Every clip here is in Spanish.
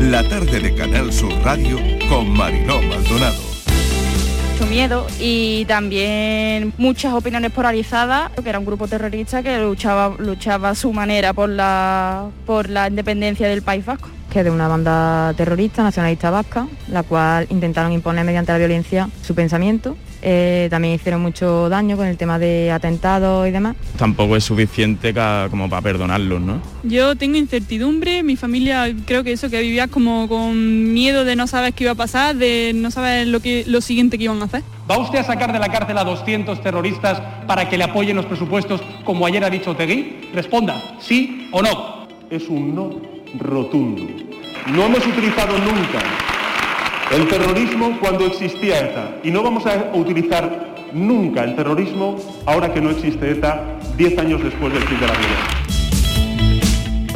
La tarde de Canal Sur Radio con Mariló Maldonado. Mucho miedo y también muchas opiniones polarizadas, que era un grupo terrorista que luchaba, luchaba a su manera por la, por la independencia del País Vasco que es de una banda terrorista nacionalista vasca, la cual intentaron imponer mediante la violencia su pensamiento. Eh, también hicieron mucho daño con el tema de atentados y demás. Tampoco es suficiente como para perdonarlos, ¿no? Yo tengo incertidumbre, mi familia creo que eso, que vivía como con miedo de no saber qué iba a pasar, de no saber lo, que, lo siguiente que iban a hacer. ¿Va usted a sacar de la cárcel a 200 terroristas para que le apoyen los presupuestos, como ayer ha dicho Tegui? Responda, sí o no. Es un no rotundo. No hemos utilizado nunca el terrorismo cuando existía ETA y no vamos a utilizar nunca el terrorismo ahora que no existe ETA 10 años después del fin de la violencia.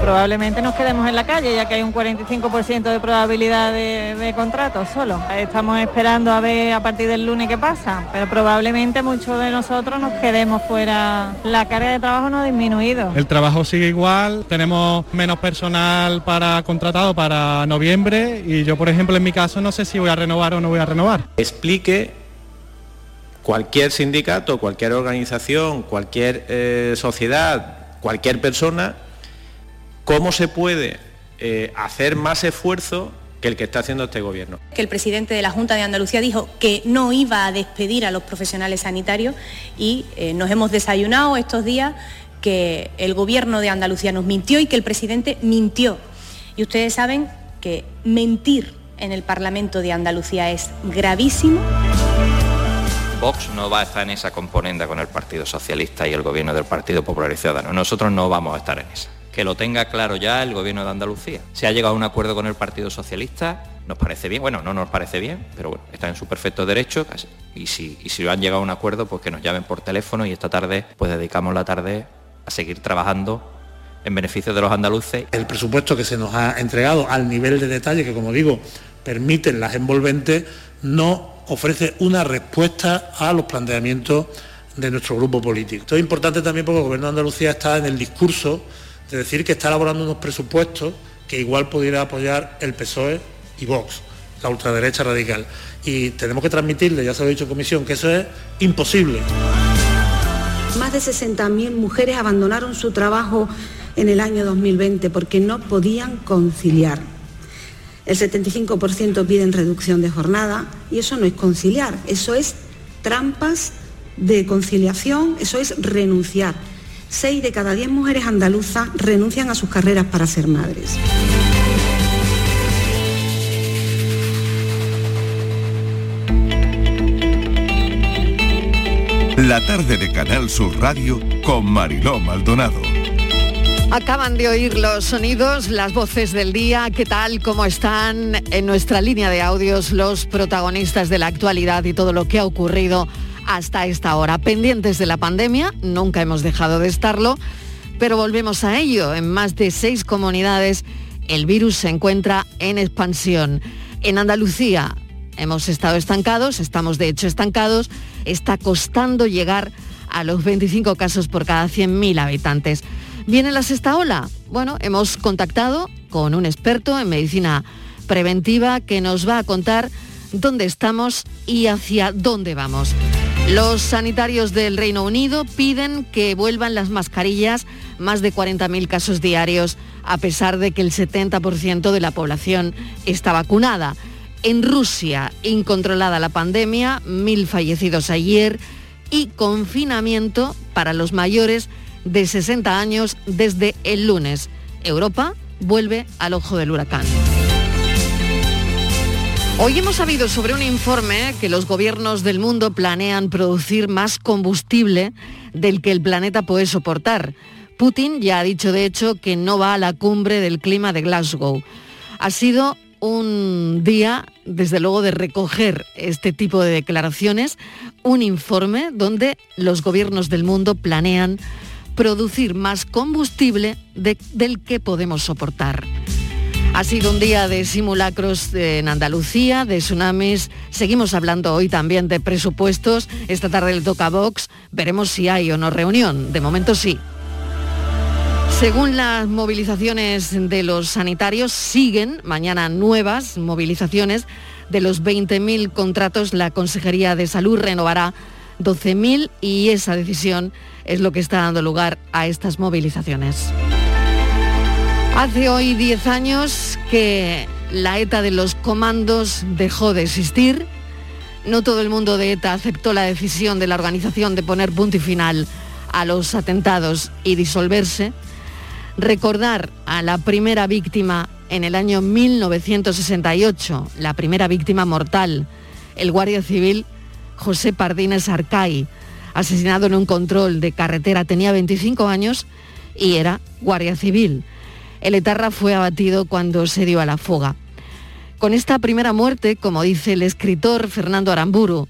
Probablemente nos quedemos en la calle, ya que hay un 45% de probabilidad de, contrato solo. Estamos esperando a ver a partir del lunes qué pasa, pero probablemente muchos de nosotros nos quedemos fuera. La carga de trabajo no ha disminuido. El trabajo sigue igual, tenemos menos personal para contratado para noviembre y yo, por ejemplo, en mi caso no sé si voy a renovar o no voy a renovar. Explique cualquier sindicato, cualquier organización, cualquier eh, sociedad, cualquier persona ¿Cómo se puede eh, hacer más esfuerzo que el que está haciendo este gobierno. Que el presidente de la Junta de Andalucía dijo que no iba a despedir a los profesionales sanitarios y eh, nos hemos desayunado estos días que el gobierno de Andalucía nos mintió y que el presidente mintió. Y ustedes saben que mentir en el Parlamento de Andalucía es gravísimo. Vox no va a estar en esa componenda con el Partido Socialista y el gobierno del Partido Popular y Ciudadano. Nosotros no vamos a estar en esa que lo tenga claro ya el gobierno de Andalucía. Se ha llegado a un acuerdo con el Partido Socialista, nos parece bien, bueno, no nos parece bien, pero bueno, está en su perfecto derecho y si, y si han llegado a un acuerdo, pues que nos llamen por teléfono y esta tarde pues dedicamos la tarde a seguir trabajando en beneficio de los andaluces. El presupuesto que se nos ha entregado al nivel de detalle que, como digo, permiten las envolventes, no ofrece una respuesta a los planteamientos de nuestro grupo político. Esto es importante también porque el Gobierno de Andalucía está en el discurso de decir que está elaborando unos presupuestos que igual pudiera apoyar el PSOE y Vox, la ultraderecha radical. Y tenemos que transmitirle, ya se lo he dicho comisión, que eso es imposible. Más de 60.000 mujeres abandonaron su trabajo en el año 2020 porque no podían conciliar. El 75% piden reducción de jornada y eso no es conciliar, eso es trampas de conciliación, eso es renunciar. Seis de cada diez mujeres andaluzas renuncian a sus carreras para ser madres. La tarde de Canal Sur Radio con Mariló Maldonado. Acaban de oír los sonidos, las voces del día. ¿Qué tal? ¿Cómo están en nuestra línea de audios los protagonistas de la actualidad y todo lo que ha ocurrido hasta esta hora. Pendientes de la pandemia, nunca hemos dejado de estarlo, pero volvemos a ello. En más de seis comunidades el virus se encuentra en expansión. En Andalucía hemos estado estancados, estamos de hecho estancados, está costando llegar a los 25 casos por cada 100.000 habitantes. ¿Viene la sexta ola? Bueno, hemos contactado con un experto en medicina preventiva que nos va a contar dónde estamos y hacia dónde vamos. Los sanitarios del Reino Unido piden que vuelvan las mascarillas, más de 40.000 casos diarios, a pesar de que el 70% de la población está vacunada. En Rusia, incontrolada la pandemia, mil fallecidos ayer y confinamiento para los mayores de 60 años desde el lunes. Europa vuelve al ojo del huracán. Hoy hemos sabido sobre un informe que los gobiernos del mundo planean producir más combustible del que el planeta puede soportar. Putin ya ha dicho de hecho que no va a la cumbre del clima de Glasgow. Ha sido un día, desde luego, de recoger este tipo de declaraciones, un informe donde los gobiernos del mundo planean producir más combustible del que podemos soportar. Ha sido un día de simulacros en Andalucía, de tsunamis. Seguimos hablando hoy también de presupuestos. Esta tarde le toca Vox. Veremos si hay o no reunión. De momento sí. Según las movilizaciones de los sanitarios, siguen mañana nuevas movilizaciones. De los 20.000 contratos, la Consejería de Salud renovará 12.000 y esa decisión es lo que está dando lugar a estas movilizaciones. Hace hoy 10 años que la ETA de los comandos dejó de existir. No todo el mundo de ETA aceptó la decisión de la organización de poner punto y final a los atentados y disolverse. Recordar a la primera víctima en el año 1968, la primera víctima mortal, el guardia civil José Pardines Arcay, asesinado en un control de carretera, tenía 25 años y era guardia civil. El etarra fue abatido cuando se dio a la fuga. Con esta primera muerte, como dice el escritor Fernando Aramburu,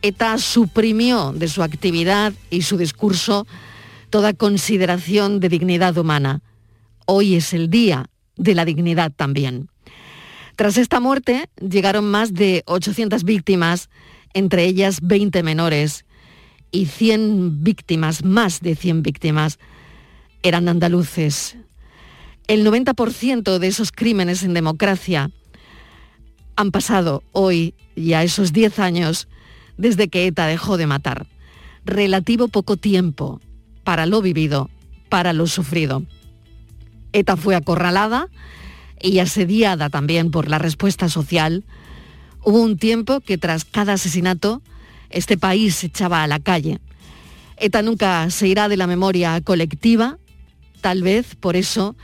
ETA suprimió de su actividad y su discurso toda consideración de dignidad humana. Hoy es el día de la dignidad también. Tras esta muerte llegaron más de 800 víctimas, entre ellas 20 menores, y 100 víctimas, más de 100 víctimas, eran andaluces. El 90% de esos crímenes en democracia han pasado hoy ya esos 10 años desde que ETA dejó de matar. Relativo poco tiempo para lo vivido, para lo sufrido. ETA fue acorralada y asediada también por la respuesta social. Hubo un tiempo que tras cada asesinato este país se echaba a la calle. ETA nunca se irá de la memoria colectiva, tal vez por eso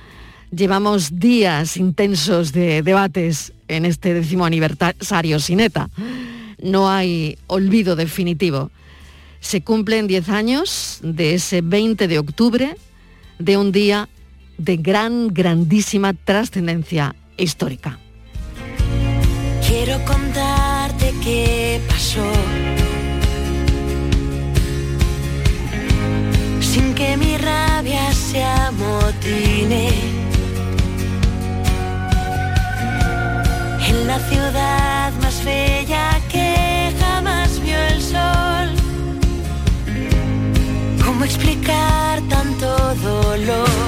llevamos días intensos de debates en este décimo aniversario sin ETA. No hay olvido definitivo. Se cumplen 10 años de ese 20 de octubre, de un día de gran, grandísima trascendencia histórica. Quiero contarte qué pasó. Sin que mi rabia se amotine. En la ciudad más bella que jamás vio el sol. ¿Cómo explicar tanto dolor?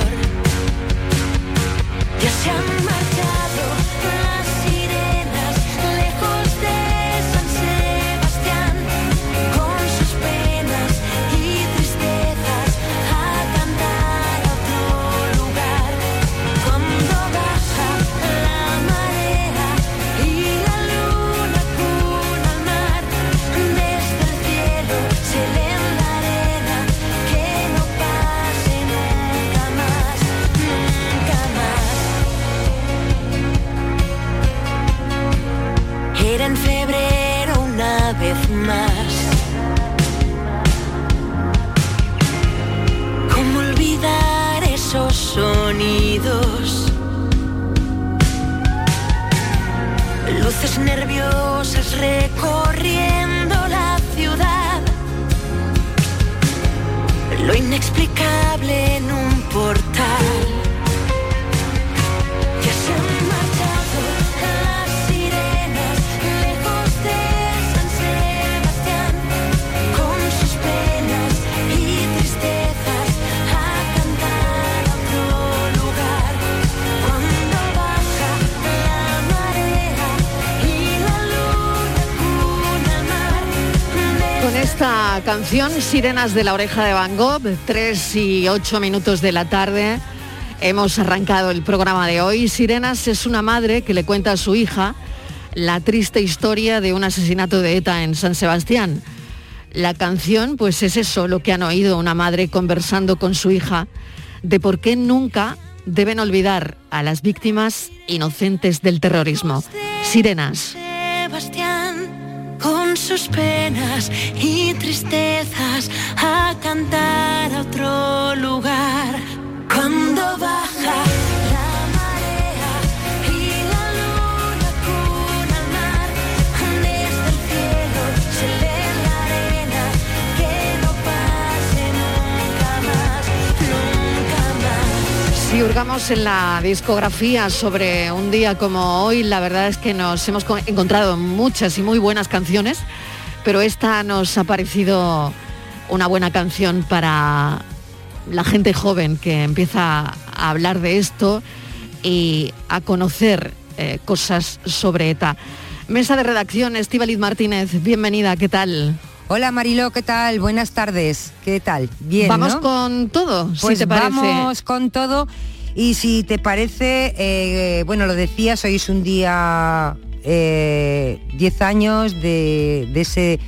Esta canción, Sirenas de la oreja de Van Gogh, 3 y 8 minutos de la tarde, hemos arrancado el programa de hoy. Sirenas es una madre que le cuenta a su hija la triste historia de un asesinato de ETA en San Sebastián. La canción, pues es eso, lo que han oído una madre conversando con su hija, de por qué nunca deben olvidar a las víctimas inocentes del terrorismo. Sirenas. Sus penas y tristezas a cantar a otro lugar. Cuando baja hurgamos en la discografía sobre un día como hoy, la verdad es que nos hemos co- encontrado muchas y muy buenas canciones, pero esta nos ha parecido una buena canción para la gente joven que empieza a hablar de esto y a conocer eh, cosas sobre ETA. Mesa de redacción, Estíbaliz Martínez, bienvenida, ¿qué tal? Hola Marilo, ¿qué tal? Buenas tardes, ¿qué tal? Bien. Vamos ¿no? con todo, Pues si te parece. vamos con todo y si te parece, eh, bueno, lo decías, hoy es un día, eh, 10 años de, de ese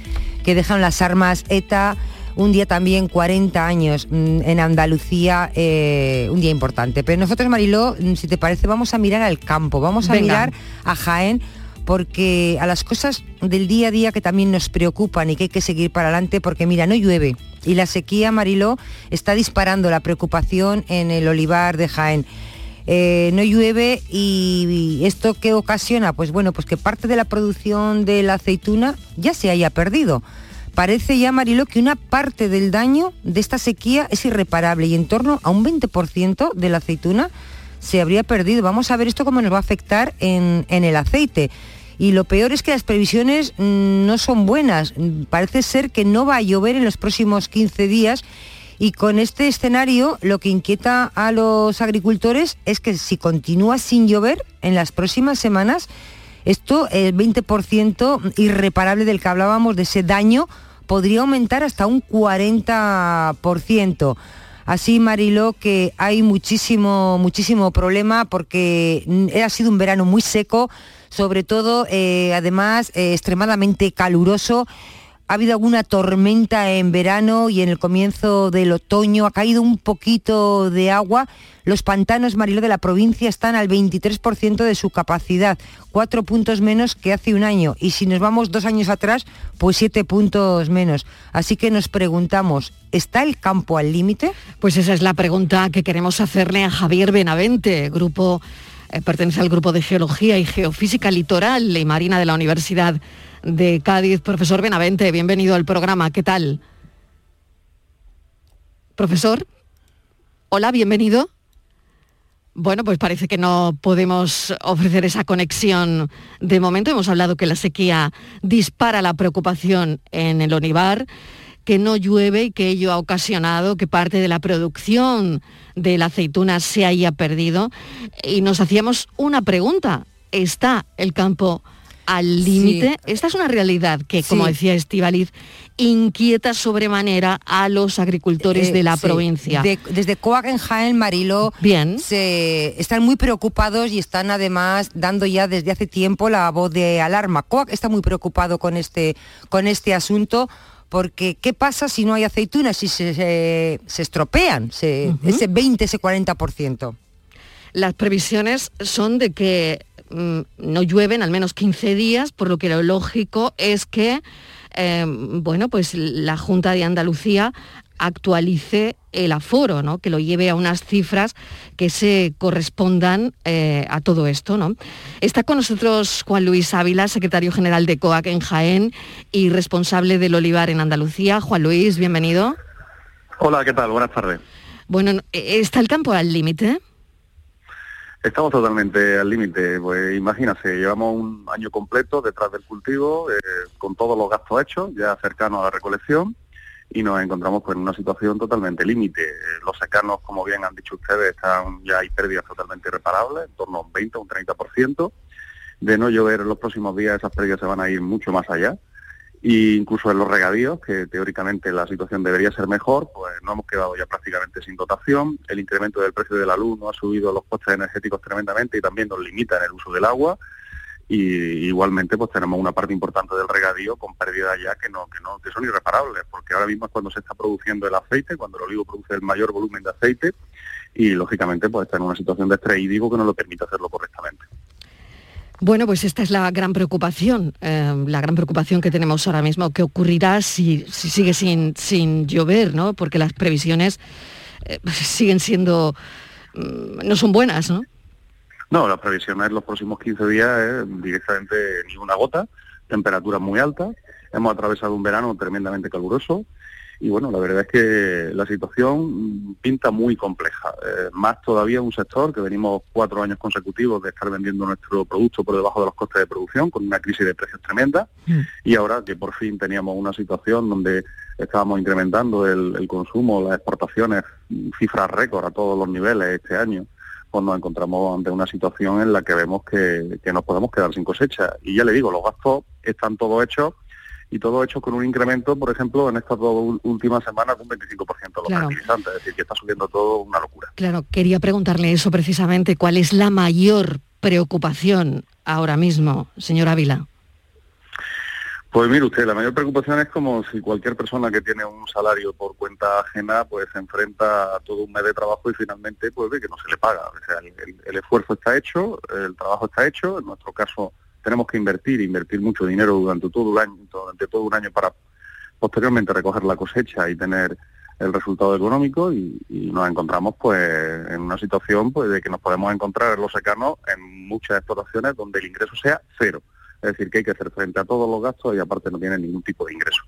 que dejaron las armas ETA, un día también 40 años mm, en Andalucía, eh, un día importante. Pero nosotros, Mariló, mm, si te parece, vamos a mirar al campo, vamos a Venga. mirar a Jaén porque a las cosas del día a día que también nos preocupan y que hay que seguir para adelante, porque mira, no llueve y la sequía, Mariló, está disparando la preocupación en el olivar de Jaén. Eh, no llueve y, y esto qué ocasiona, pues bueno, pues que parte de la producción de la aceituna ya se haya perdido. Parece ya, Mariló, que una parte del daño de esta sequía es irreparable y en torno a un 20% de la aceituna se habría perdido. Vamos a ver esto cómo nos va a afectar en, en el aceite. Y lo peor es que las previsiones mm, no son buenas. Parece ser que no va a llover en los próximos 15 días y con este escenario lo que inquieta a los agricultores es que si continúa sin llover en las próximas semanas, esto, el 20% irreparable del que hablábamos, de ese daño, podría aumentar hasta un 40%. Así, Mariló, que hay muchísimo, muchísimo problema porque ha sido un verano muy seco, sobre todo, eh, además, eh, extremadamente caluroso. Ha habido alguna tormenta en verano y en el comienzo del otoño ha caído un poquito de agua. Los pantanos, Mariló, de la provincia están al 23% de su capacidad, cuatro puntos menos que hace un año. Y si nos vamos dos años atrás, pues siete puntos menos. Así que nos preguntamos, ¿está el campo al límite? Pues esa es la pregunta que queremos hacerle a Javier Benavente, grupo, eh, pertenece al grupo de Geología y Geofísica Litoral y Marina de la Universidad de Cádiz. Profesor Benavente, bienvenido al programa. ¿Qué tal? Profesor, hola, bienvenido. Bueno, pues parece que no podemos ofrecer esa conexión de momento. Hemos hablado que la sequía dispara la preocupación en el olivar, que no llueve y que ello ha ocasionado que parte de la producción de la aceituna se haya perdido. Y nos hacíamos una pregunta. ¿Está el campo al límite? Esta es una realidad que, como Sí. decía Estivaliz, inquieta sobremanera a los agricultores Eh, de la sí. provincia. De- desde Coac en Jaén, Mariló, Bien. Se, están muy preocupados y están además dando ya desde hace tiempo la voz de alarma. Coac está muy preocupado con este, con este asunto porque ¿qué pasa si no hay aceitunas? Si se, se- se estropean, se- ese 20, ese 40%. Las previsiones son de que no llueven al menos 15 días, por lo que lo lógico es que, eh, bueno, pues la Junta de Andalucía actualice el aforo, ¿no? que lo lleve a unas cifras que se correspondan eh, a todo esto. ¿no? Está con nosotros Juan Luis Ávila, secretario general de COAC en Jaén y responsable del olivar en Andalucía. Juan Luis, bienvenido. Hola, ¿qué tal? Buenas tardes. Bueno, ¿está el campo al límite? Estamos totalmente al límite. Pues imagínate, llevamos un año completo detrás del cultivo, eh, con todos los gastos hechos, ya cercanos a la recolección, y nos encontramos pues, en una situación totalmente límite. Eh, Los secanos, como bien han dicho ustedes, están ya hay pérdidas totalmente irreparables, en torno a un 20 o un 30%. De no llover en los próximos días, esas pérdidas se van a ir mucho más allá. Y incluso en los regadíos, que teóricamente la situación debería ser mejor, pues no hemos quedado ya prácticamente sin dotación. El incremento del precio de la luz no ha subido los costes energéticos tremendamente y también nos limita en el uso del agua. Y igualmente pues tenemos una parte importante del regadío con pérdidas ya que no, que no, que son irreparables, porque ahora mismo es cuando se está produciendo el aceite, cuando el olivo produce el mayor volumen de aceite, y lógicamente pues está en una situación de estrés hídrico que no lo permite hacerlo correctamente. Bueno, pues esta es la gran preocupación, eh, la gran preocupación que tenemos ahora mismo. ¿Qué ocurrirá si, si sigue sin, sin llover, ¿no? Porque las previsiones eh, siguen siendo, mm, no son buenas, ¿no? No, las previsiones los próximos 15 días es directamente ni una gota, temperaturas muy altas, hemos atravesado un verano tremendamente caluroso y bueno, la verdad es que la situación mm, pinta muy compleja, Eh, más todavía un sector que venimos cuatro años consecutivos de estar vendiendo nuestro producto por debajo de los costes de producción con una crisis de precios tremenda y ahora que por fin teníamos una situación donde estábamos incrementando el, el consumo, las exportaciones, cifras récord a todos los niveles este año, pues nos encontramos ante una situación en la que vemos que, que nos podemos quedar sin cosecha. Y ya le digo, los gastos están todos hechos y todo hecho con un incremento, por ejemplo, en estas dos últimas semanas de un 25% los Claro. fertilizantes, es decir, que está subiendo todo una locura. Claro, quería preguntarle eso precisamente. ¿Cuál es la mayor preocupación ahora mismo, señor Ávila? Pues mire usted, la mayor preocupación es como si cualquier persona que tiene un salario por cuenta ajena pues se enfrenta a todo un mes de trabajo y finalmente pues ve que no se le paga. O sea, el, el- el esfuerzo está hecho, el trabajo está hecho, en nuestro caso tenemos que invertir, invertir mucho dinero durante todo el año, durante todo un año para posteriormente recoger la cosecha y tener el resultado económico y, y nos encontramos pues en una situación pues de que nos podemos encontrar en los secanos en muchas explotaciones donde el ingreso sea cero. Es decir, que hay que hacer frente a todos los gastos y aparte no tiene ningún tipo de ingreso.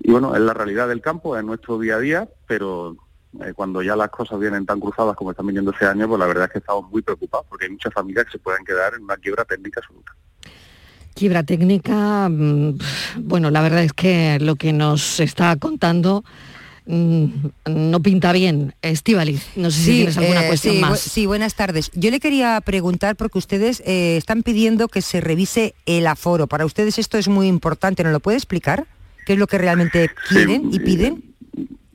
Y bueno, es la realidad del campo, es nuestro día a día, pero eh, cuando ya las cosas vienen tan cruzadas como están viniendo este año, pues la verdad es que estamos muy preocupados porque hay muchas familias que se pueden quedar en una quiebra técnica absoluta. Quiebra técnica, mm, bueno, la verdad es que lo que nos está contando mm, no pinta bien. Estivaliz, no sé si tienes alguna eh, cuestión sí, bu- más. sí, buenas tardes. Yo le quería preguntar porque ustedes eh, están pidiendo que se revise el aforo. Para ustedes esto es muy importante, ¿nos lo puede explicar? ¿Qué es lo que realmente quieren y piden?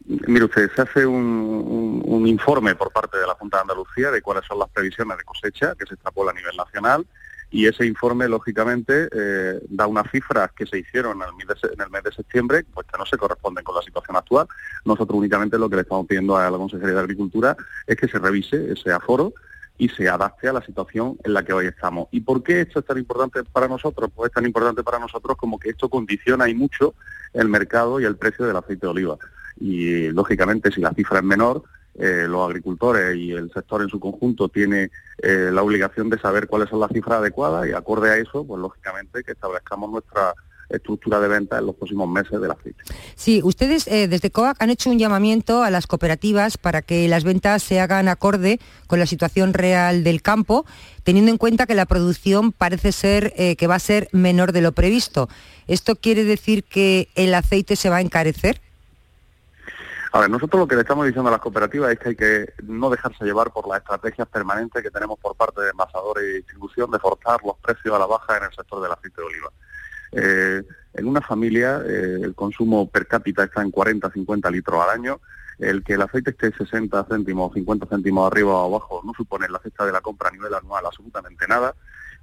Mire usted, se hace un, informe por parte de la Junta de Andalucía de cuáles son las previsiones de cosecha que se extrapola a nivel nacional y ese informe, lógicamente, eh, da unas cifras que se hicieron en el, mes en el mes de septiembre, pues que no se corresponden con la situación actual. Nosotros únicamente lo que le estamos pidiendo a la Consejería de Agricultura es que se revise ese aforo y se adapte a la situación en la que hoy estamos. ¿Y por qué esto es tan importante para nosotros? Pues es tan importante para nosotros como que esto condiciona y mucho el mercado y el precio del aceite de oliva. Y lógicamente si la cifra es menor, eh, los agricultores y el sector en su conjunto tiene eh, la obligación de saber cuáles son las cifras adecuadas y acorde a eso, pues lógicamente que establezcamos nuestra estructura de venta en los próximos meses del aceite. Sí, ustedes eh, desde COAC han hecho un llamamiento a las cooperativas para que las ventas se hagan acorde con la situación real del campo, teniendo en cuenta que la producción parece ser que va a ser menor de lo previsto. ¿Esto quiere decir que el aceite se va a encarecer? A ver, nosotros lo que le estamos diciendo a las cooperativas es que hay que no dejarse llevar por las estrategias permanentes que tenemos por parte de envasadores y distribución de forzar los precios a la baja en el sector del aceite de oliva. Eh, en una familia eh, el consumo per cápita está en 40-50 litros al año. El que el aceite esté 60 céntimos o 50 céntimos arriba o abajo no supone en la cesta de la compra a nivel anual absolutamente nada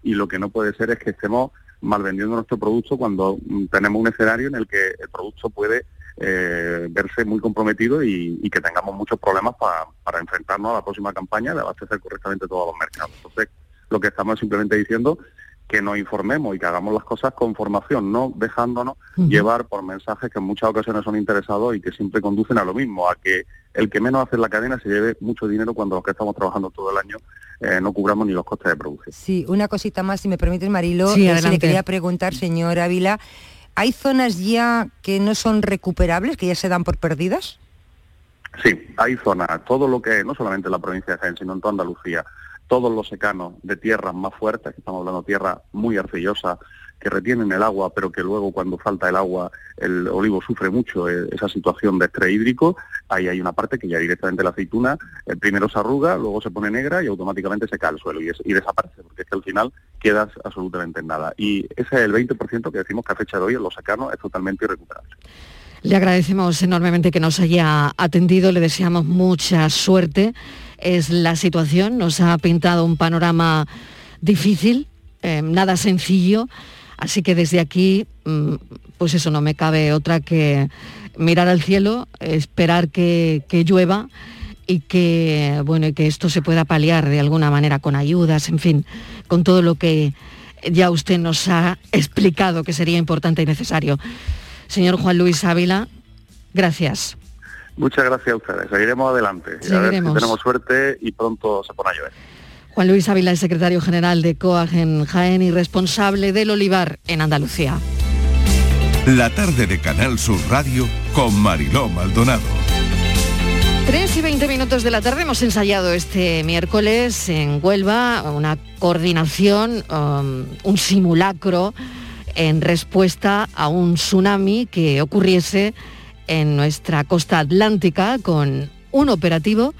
y lo que no puede ser es que estemos mal vendiendo nuestro producto cuando mm, tenemos un escenario en el que el producto puede eh, verse muy comprometido y, y que tengamos muchos problemas pa- para enfrentarnos a la próxima campaña de abastecer correctamente todos los mercados. Entonces, lo que estamos simplemente diciendo que nos informemos y que hagamos las cosas con formación, no dejándonos llevar por mensajes que en muchas ocasiones son interesados y que siempre conducen a lo mismo, a que el que menos hace en la cadena se lleve mucho dinero cuando los que estamos trabajando todo el año eh, no cubramos ni los costes de producción. Sí, una cosita más, si me permites, Marilo. Sí, eh, si le quería preguntar, señor Ávila, ¿hay zonas ya que no son recuperables, que ya se dan por perdidas? Sí, hay zonas, todo lo que, no solamente en la provincia de Jaén, sino en toda Andalucía, todos los secanos de tierras más fuertes, que estamos hablando de tierras muy arcillosas, que retienen el agua, pero que luego cuando falta el agua el olivo sufre mucho eh, esa situación de estrés hídrico, ahí hay una parte que ya directamente la aceituna, eh, primero se arruga, luego se pone negra y automáticamente se cae al suelo y, es- y desaparece, porque es que al final quedas absolutamente en nada. Y ese es el 20% que decimos que a fecha de hoy en los secanos es totalmente irrecuperable. Le agradecemos enormemente que nos haya atendido, le deseamos mucha suerte. Es la situación, nos ha pintado un panorama difícil, eh, nada sencillo, así que desde aquí, mm, pues eso, no me cabe otra que mirar al cielo, esperar que, que llueva y que, bueno, y que esto se pueda paliar de alguna manera con ayudas, en fin, con todo lo que ya usted nos ha explicado que sería importante y necesario. Señor Juan Luis Ávila, gracias. Muchas gracias a ustedes. Seguiremos adelante. Y a ver si Seguiremos. tenemos suerte y pronto se pone a llover. Juan Luis Ávila es secretario general de COAG en Jaén y responsable del olivar en Andalucía. La tarde de Canal Sur Radio con Mariló Maldonado. 3 y 20 minutos de la tarde hemos ensayado este miércoles en Huelva una coordinación, um, un simulacro en respuesta a un tsunami que ocurriese en nuestra costa atlántica con un operativo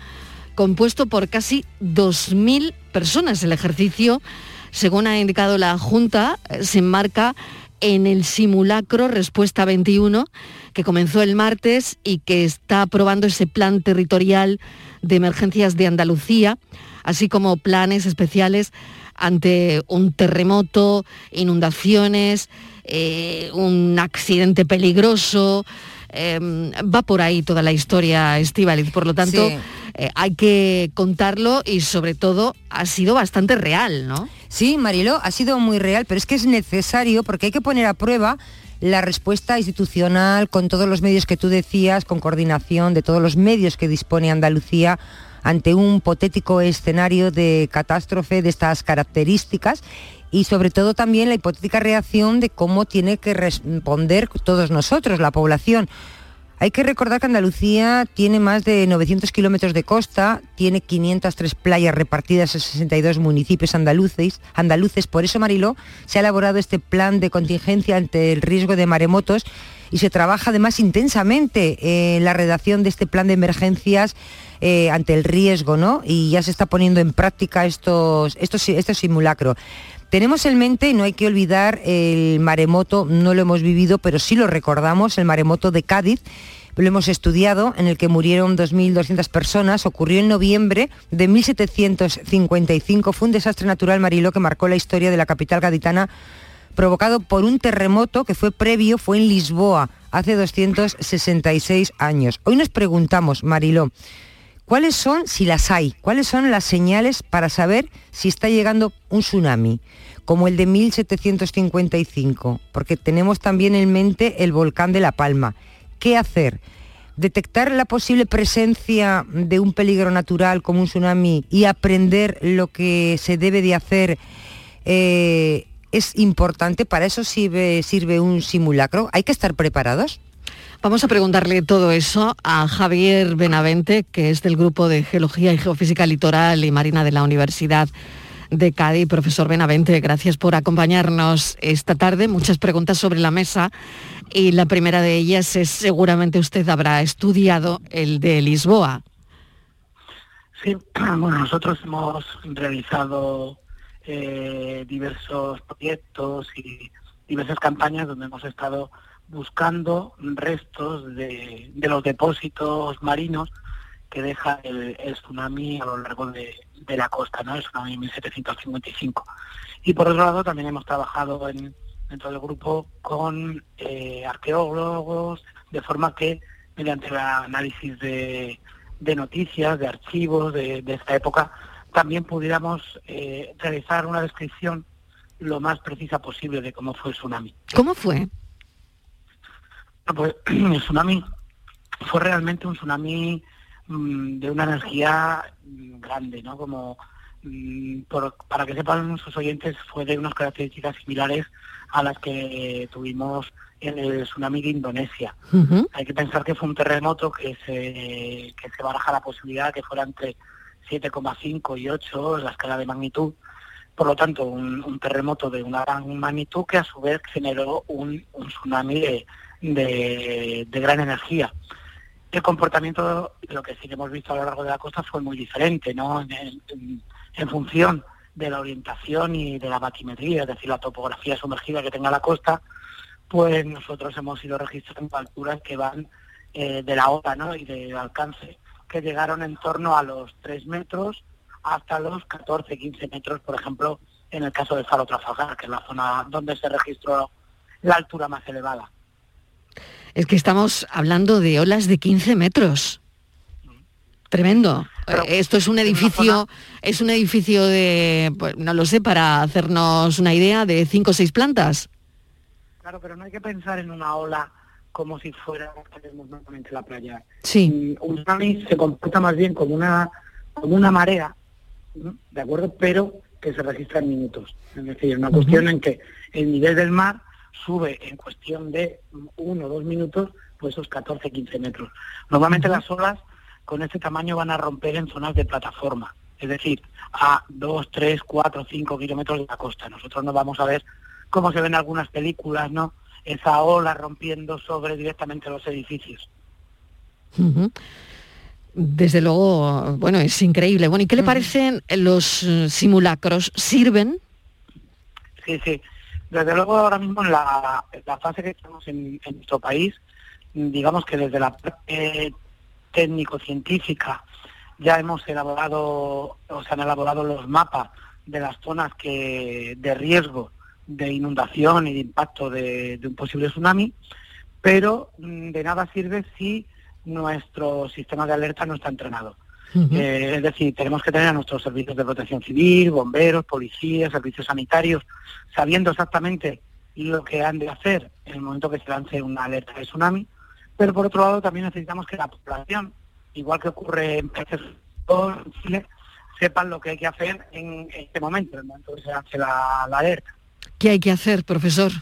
compuesto por casi 2.000 personas. El ejercicio, según ha indicado la Junta, eh, se enmarca en el simulacro Respuesta 21, que comenzó el martes y que está aprobando ese plan territorial de emergencias de Andalucía, así como planes especiales ante un terremoto, inundaciones, eh, un accidente peligroso. Em, va por ahí toda la historia, Estivaliz. Por lo tanto. Eh, hay que contarlo y sobre todo ha sido bastante real, ¿no? Sí, Mariló, ha sido muy real, pero es que es necesario porque hay que poner a prueba la respuesta institucional con todos los medios que tú decías, con coordinación de todos los medios que dispone Andalucía ante un hipotético escenario de catástrofe de estas características y sobre todo también la hipotética reacción de cómo tiene que responder todos nosotros, la población. Hay que recordar que Andalucía tiene más de 900 kilómetros de costa, tiene 503 playas repartidas en 62 municipios andaluces, andaluces. Por eso, Mariló, se ha elaborado este plan de contingencia ante el riesgo de maremotos y se trabaja además intensamente en la redacción de este plan de emergencias eh, ante el riesgo, ¿no? Y ya se está poniendo en práctica estos, estos, estos simulacros. Tenemos en mente, y no hay que olvidar, el maremoto, no lo hemos vivido, pero sí lo recordamos, el maremoto de Cádiz, lo hemos estudiado, en el que murieron 2.200 personas, ocurrió en noviembre de 1755, fue un desastre natural, Mariló, que marcó la historia de la capital gaditana, provocado por un terremoto que fue previo, fue en Lisboa, hace 266 años. Hoy nos preguntamos, Mariló, ¿Cuáles son, si las hay, cuáles son las señales para saber si está llegando un tsunami, como el de 1755? Porque tenemos también en mente el volcán de La Palma. ¿Qué hacer? detectar la posible presencia de un peligro natural como un tsunami y aprender lo que se debe de hacer eh, es importante. Para eso sirve, sirve un simulacro. Hay que estar preparados. Vamos a preguntarle todo eso a Javier Benavente, que es del Grupo de Geología y Geofísica Litoral y Marina de la Universidad de Cádiz. Profesor Benavente, gracias por acompañarnos esta tarde. Muchas preguntas sobre la mesa y la primera de ellas es seguramente usted habrá estudiado el de Lisboa. Sí, bueno, nosotros hemos realizado eh, diversos proyectos y diversas campañas donde hemos estado buscando restos de, los depósitos marinos que deja el, tsunami a lo largo de, la costa, ¿no? El tsunami 1755. Y por otro lado también hemos trabajado en, dentro del grupo con eh, arqueólogos, de forma que mediante el análisis de, de noticias, de archivos de, de, esta época, también pudiéramos eh, realizar una descripción lo más precisa posible de cómo fue el tsunami. ¿Cómo fue? Pues el tsunami fue realmente un tsunami mmm, de una energía grande, ¿no? Como mmm, por, para que sepan nuestros oyentes, fue de unas características similares a las que tuvimos en el tsunami de Indonesia. Uh -huh. Hay que pensar que fue un terremoto que se, que se baraja la posibilidad de que fuera entre 7,5 y 8 la escala de magnitud. Por lo tanto, un, un, terremoto de una gran magnitud que a su vez generó un, un tsunami de, de, gran energía. El comportamiento, lo que sí que hemos visto a lo largo de la costa fue muy diferente, ¿no? En función de la orientación y de la batimetría, es decir, la topografía sumergida que tenga la costa, pues nosotros hemos ido registrando alturas que van eh, de la ola ¿no? y del alcance, que llegaron en torno a los 3 metros hasta los 14, 15 metros, por ejemplo, en el caso de Faro Trafalgar, que es la zona donde se registró la altura más elevada. Es que estamos hablando de olas de 15 metros. Tremendo. Pero, Esto es un edificio, es un edificio de, pues, no lo sé, para hacernos una idea, de cinco o seis plantas. Claro, pero no hay que pensar en una ola como si fuera normalmente la playa. Sí. Un tsunami se comporta más bien como una como una marea, ¿no? ¿de acuerdo? Pero que se registra en minutos. Es decir, una uh -huh. cuestión en que el nivel del mar sube en cuestión de uno o dos minutos, pues esos 14, 15 metros. Normalmente las olas con este tamaño van a romper en zonas de plataforma, es decir, a 2, 3, 4, 5 kilómetros de la costa. Nosotros no vamos a ver cómo se ven algunas películas, ¿no? esa ola rompiendo sobre directamente los edificios. Desde luego, bueno, es increíble. Bueno, ¿y qué le parecen los simulacros? ¿Sirven? Sí, sí. Desde luego ahora mismo en la, fase que estamos en, nuestro país, digamos que desde la parte técnico-científica ya hemos elaborado, o se han elaborado los mapas de las zonas que de riesgo de inundación y de impacto de, de un posible tsunami, pero mm, de nada sirve si nuestro sistema de alerta no está entrenado. Eh, es decir, tenemos que tener a nuestros servicios de protección civil, bomberos, policías, servicios sanitarios, sabiendo exactamente lo que han de hacer en el momento que se lance una alerta de tsunami, pero por otro lado también necesitamos que la población, igual que ocurre en países en Chile, sepan lo que hay que hacer en este momento, en el momento que se lance la, la alerta. ¿Qué hay que hacer, profesor?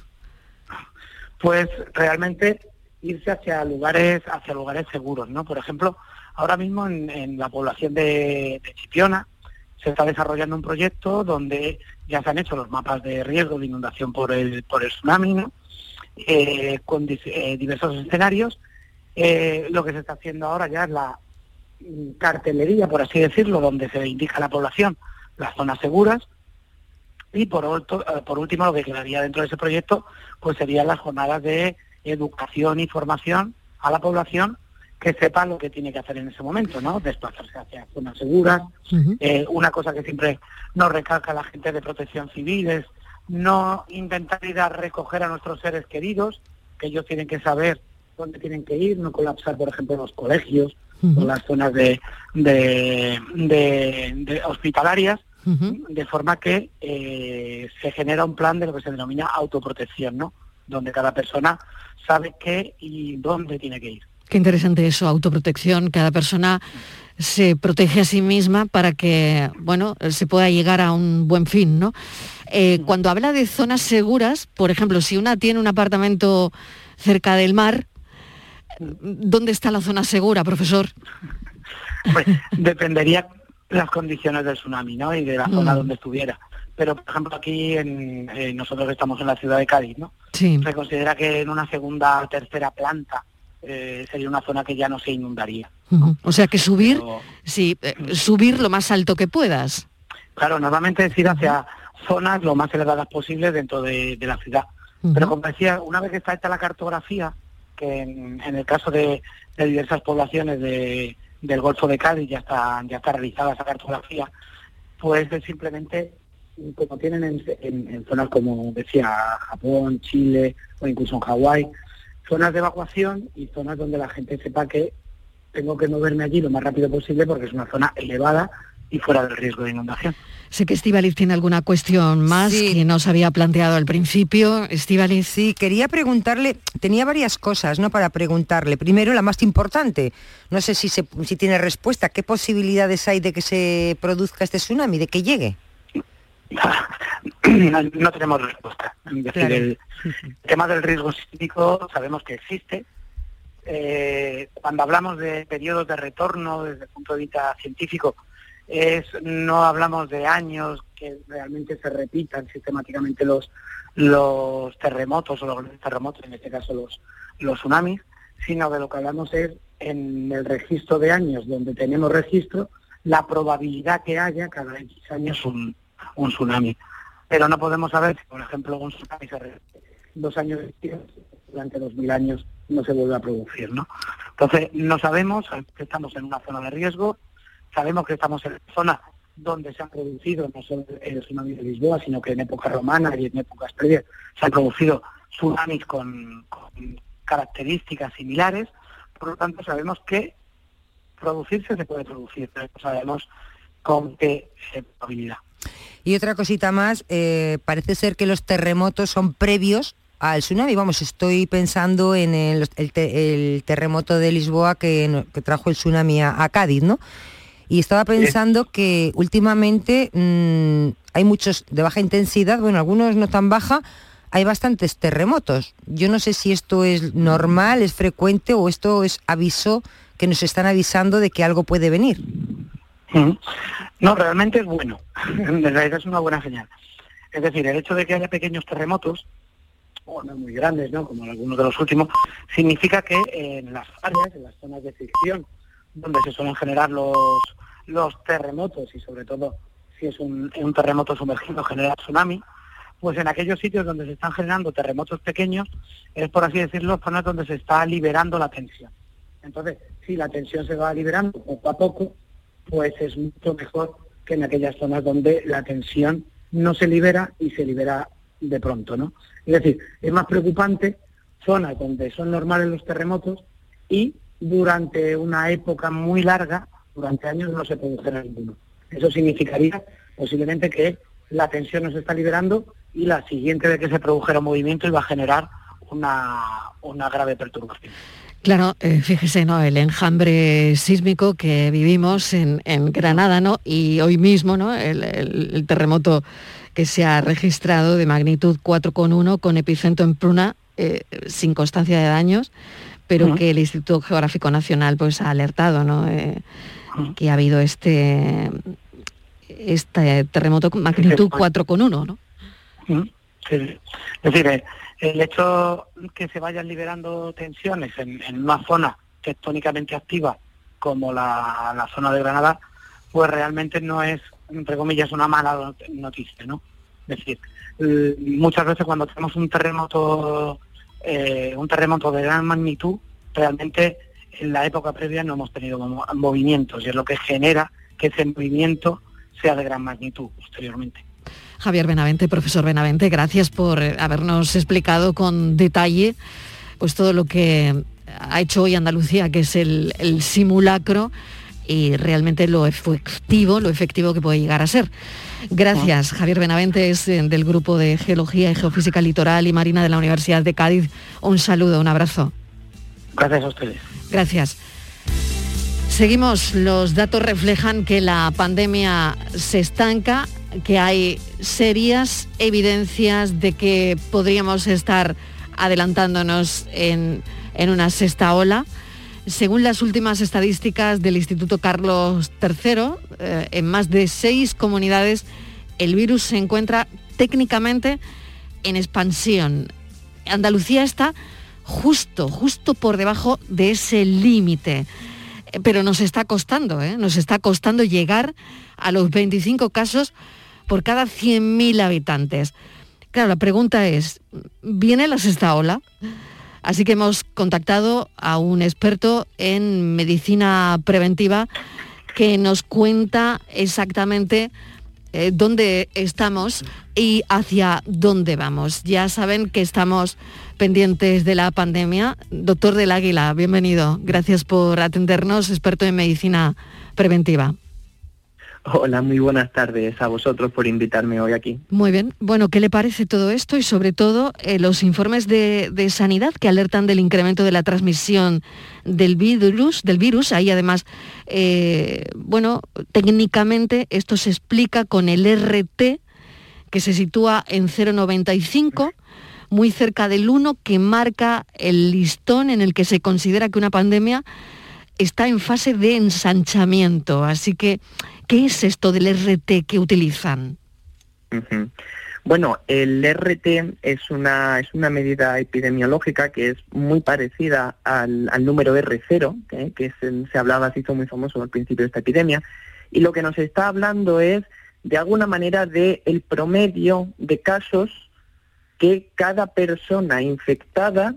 pues realmente irse hacia lugares hacia lugares seguros no por ejemplo ahora mismo en, la población de, Chipiona se está desarrollando un proyecto donde ya se han hecho los mapas de riesgo de inundación por el por el tsunami. Eh, con eh, diversos escenarios Eh, lo que se está haciendo ahora ya es la cartelería por así decirlo donde se indica a la población las zonas seguras y por, otro- por último, lo que quedaría dentro de ese proyecto, pues serían las jornadas de educación y formación a la población que sepa lo que tiene que hacer en ese momento, ¿no? Desplazarse hacia zonas seguras. Eh, una cosa que siempre nos recalca la gente de protección civil es no intentar ir a recoger a nuestros seres queridos, que ellos tienen que saber dónde tienen que ir, no colapsar, por ejemplo, los colegios o las zonas de, de, de- de hospitalarias, de forma que eh, se genera un plan de lo que se denomina autoprotección, ¿no? Donde cada persona sabe qué y dónde tiene que ir. Qué interesante eso, autoprotección. Cada persona se protege a sí misma para que, bueno, se pueda llegar a un buen fin, ¿no? Eh, cuando habla de zonas seguras, por ejemplo, si una tiene un apartamento cerca del mar, ¿dónde está la zona segura, profesor? Pues dependería las condiciones del tsunami, ¿no? Y de la zona Mm. donde estuviera. Pero, por ejemplo, aquí en, eh, nosotros estamos en la ciudad de Cádiz, ¿no? Sí. Se considera que en una segunda o tercera planta eh, sería una zona que ya no se inundaría. O sea que subir, Pero- sí, eh, subir lo más alto que puedas. Claro, normalmente es ir hacia zonas lo más elevadas posibles dentro de, de la ciudad. Pero como decía, una vez que está hecha la cartografía, que en, en el caso de, de diversas poblaciones de- del Golfo de Cádiz ya está, ya está realizada esa cartografía, pues es simplemente, como tienen en, en- en zonas como decía Japón, Chile o incluso en Hawái, zonas de evacuación y zonas donde la gente sepa que tengo que moverme allí lo más rápido posible porque es una zona elevada y fuera del riesgo de inundación. Sé que Estivaliz tiene alguna cuestión más que nos había planteado al principio. Estivaliz. Sí, quería preguntarle, tenía varias cosas, ¿no? Para preguntarle. Primero, la más importante, no sé si, se- si tiene respuesta, ¿qué posibilidades hay de que se produzca este tsunami, de que llegue? no, no tenemos respuesta. Es decir, Claro. el tema del riesgo sísmico sabemos que existe. Eh, cuando hablamos de periodos de retorno desde el punto de vista científico, es no hablamos de años que realmente se repitan sistemáticamente los los terremotos o los grandes terremotos, en este caso los, los tsunamis, sino de lo que hablamos es en el registro de años donde tenemos registro, la probabilidad que haya cada X años un, un tsunami. Pero no podemos saber si, por ejemplo, un tsunami se dos años durante dos mil años no se vuelve a producir, ¿no? Entonces, no sabemos que estamos en una zona de riesgo, sabemos que estamos en una zona donde se han producido no solo el tsunami de Lisboa, sino que en época romana y en épocas previas se han producido tsunamis con, con características similares, por lo tanto sabemos que producirse se puede producir, sabemos con qué probabilidad. Y otra cosita más, eh, parece ser que los terremotos son previos al tsunami. Vamos, estoy pensando en el, el te- el terremoto de Lisboa que, trajo el tsunami a, a Cádiz, ¿no? Y estaba pensando que últimamente mm, hay muchos de baja intensidad, bueno, algunos no tan baja, hay bastantes terremotos. Yo no sé si esto es normal, es frecuente o esto es aviso que nos están avisando de que algo puede venir. No, realmente es bueno. En realidad es una buena señal. Es decir, el hecho de que haya pequeños terremotos o no muy grandes, ¿no? como algunos de los últimos, significa que en las áreas, en las zonas de fricción, donde se suelen generar los, los terremotos y sobre todo si es un, un terremoto sumergido genera tsunami, pues en aquellos sitios donde se están generando terremotos pequeños es, por así decirlo, zonas donde se está liberando la tensión. Entonces, si la tensión se va liberando poco a poco, pues es mucho mejor que en aquellas zonas donde la tensión no se libera y se libera de pronto, ¿no? Es decir, es más preocupante zonas donde son normales los terremotos y durante una época muy larga, durante años, no se produce ninguno. Eso significaría posiblemente que la tensión no se está liberando y la siguiente vez que se produjera un movimiento iba a generar una, una grave perturbación. Claro, eh, fíjese, ¿no? El enjambre sísmico que vivimos en, Granada, ¿no? Y hoy mismo, ¿no? El, terremoto que se ha registrado de magnitud 4,1 con epicentro en Pruna, eh, sin constancia de daños, pero que el Instituto Geográfico Nacional pues ha alertado, ¿no? Eh, que ha habido este este terremoto con magnitud 4,1, ¿no? Es decir, el hecho que se vayan liberando tensiones en, una zona tectónicamente activa como la, zona de Granada, pues realmente no es, entre comillas, una mala noticia, ¿no? Es decir, muchas veces cuando tenemos un terremoto, eh, un terremoto de gran magnitud, realmente en la época previa no hemos tenido movimientos y es lo que genera que ese movimiento sea de gran magnitud posteriormente. Javier Benavente, profesor Benavente, gracias por habernos explicado con detalle pues todo lo que ha hecho hoy Andalucía, que es el, simulacro y realmente lo efectivo, lo efectivo que puede llegar a ser. Gracias, Javier Benavente es eh, del grupo de Geología y Geofísica Litoral y Marina de la Universidad de Cádiz. Un saludo, un abrazo. Gracias a ustedes. Gracias. Seguimos, los datos reflejan que la pandemia se estanca, que hay serias evidencias de que podríamos estar adelantándonos en, una sexta ola. Según las últimas estadísticas del Instituto Carlos III, eh, en más de seis comunidades el virus se encuentra técnicamente en expansión. Andalucía está justo, justo por debajo de ese límite pero nos está costando, ¿eh? nos está costando llegar a los 25 casos por cada 100.000 habitantes. Claro, la pregunta es, ¿viene la sexta ola? Así que hemos contactado a un experto en medicina preventiva que nos cuenta exactamente eh, dónde estamos y hacia dónde vamos. Ya saben que estamos pendientes de la pandemia. Doctor del Águila, bienvenido. Gracias por atendernos, experto en medicina preventiva. Hola, muy buenas tardes a vosotros por invitarme hoy aquí. Muy bien. Bueno, ¿qué le parece todo esto y sobre todo eh, los informes de, sanidad que alertan del incremento de la transmisión del virus? Del virus. Ahí además, eh, bueno, técnicamente esto se explica con el RT que se sitúa en 0,95 muy cerca del 1 que marca el listón en el que se considera que una pandemia está en fase de ensanchamiento. Así que, ¿qué es esto del RT que utilizan? Bueno, el RT es una, es una medida epidemiológica que es muy parecida al, número R0, ¿eh? que se, hablaba, se hizo muy famoso al principio de esta epidemia, y lo que nos está hablando es, de alguna manera, de el promedio de casos que cada persona infectada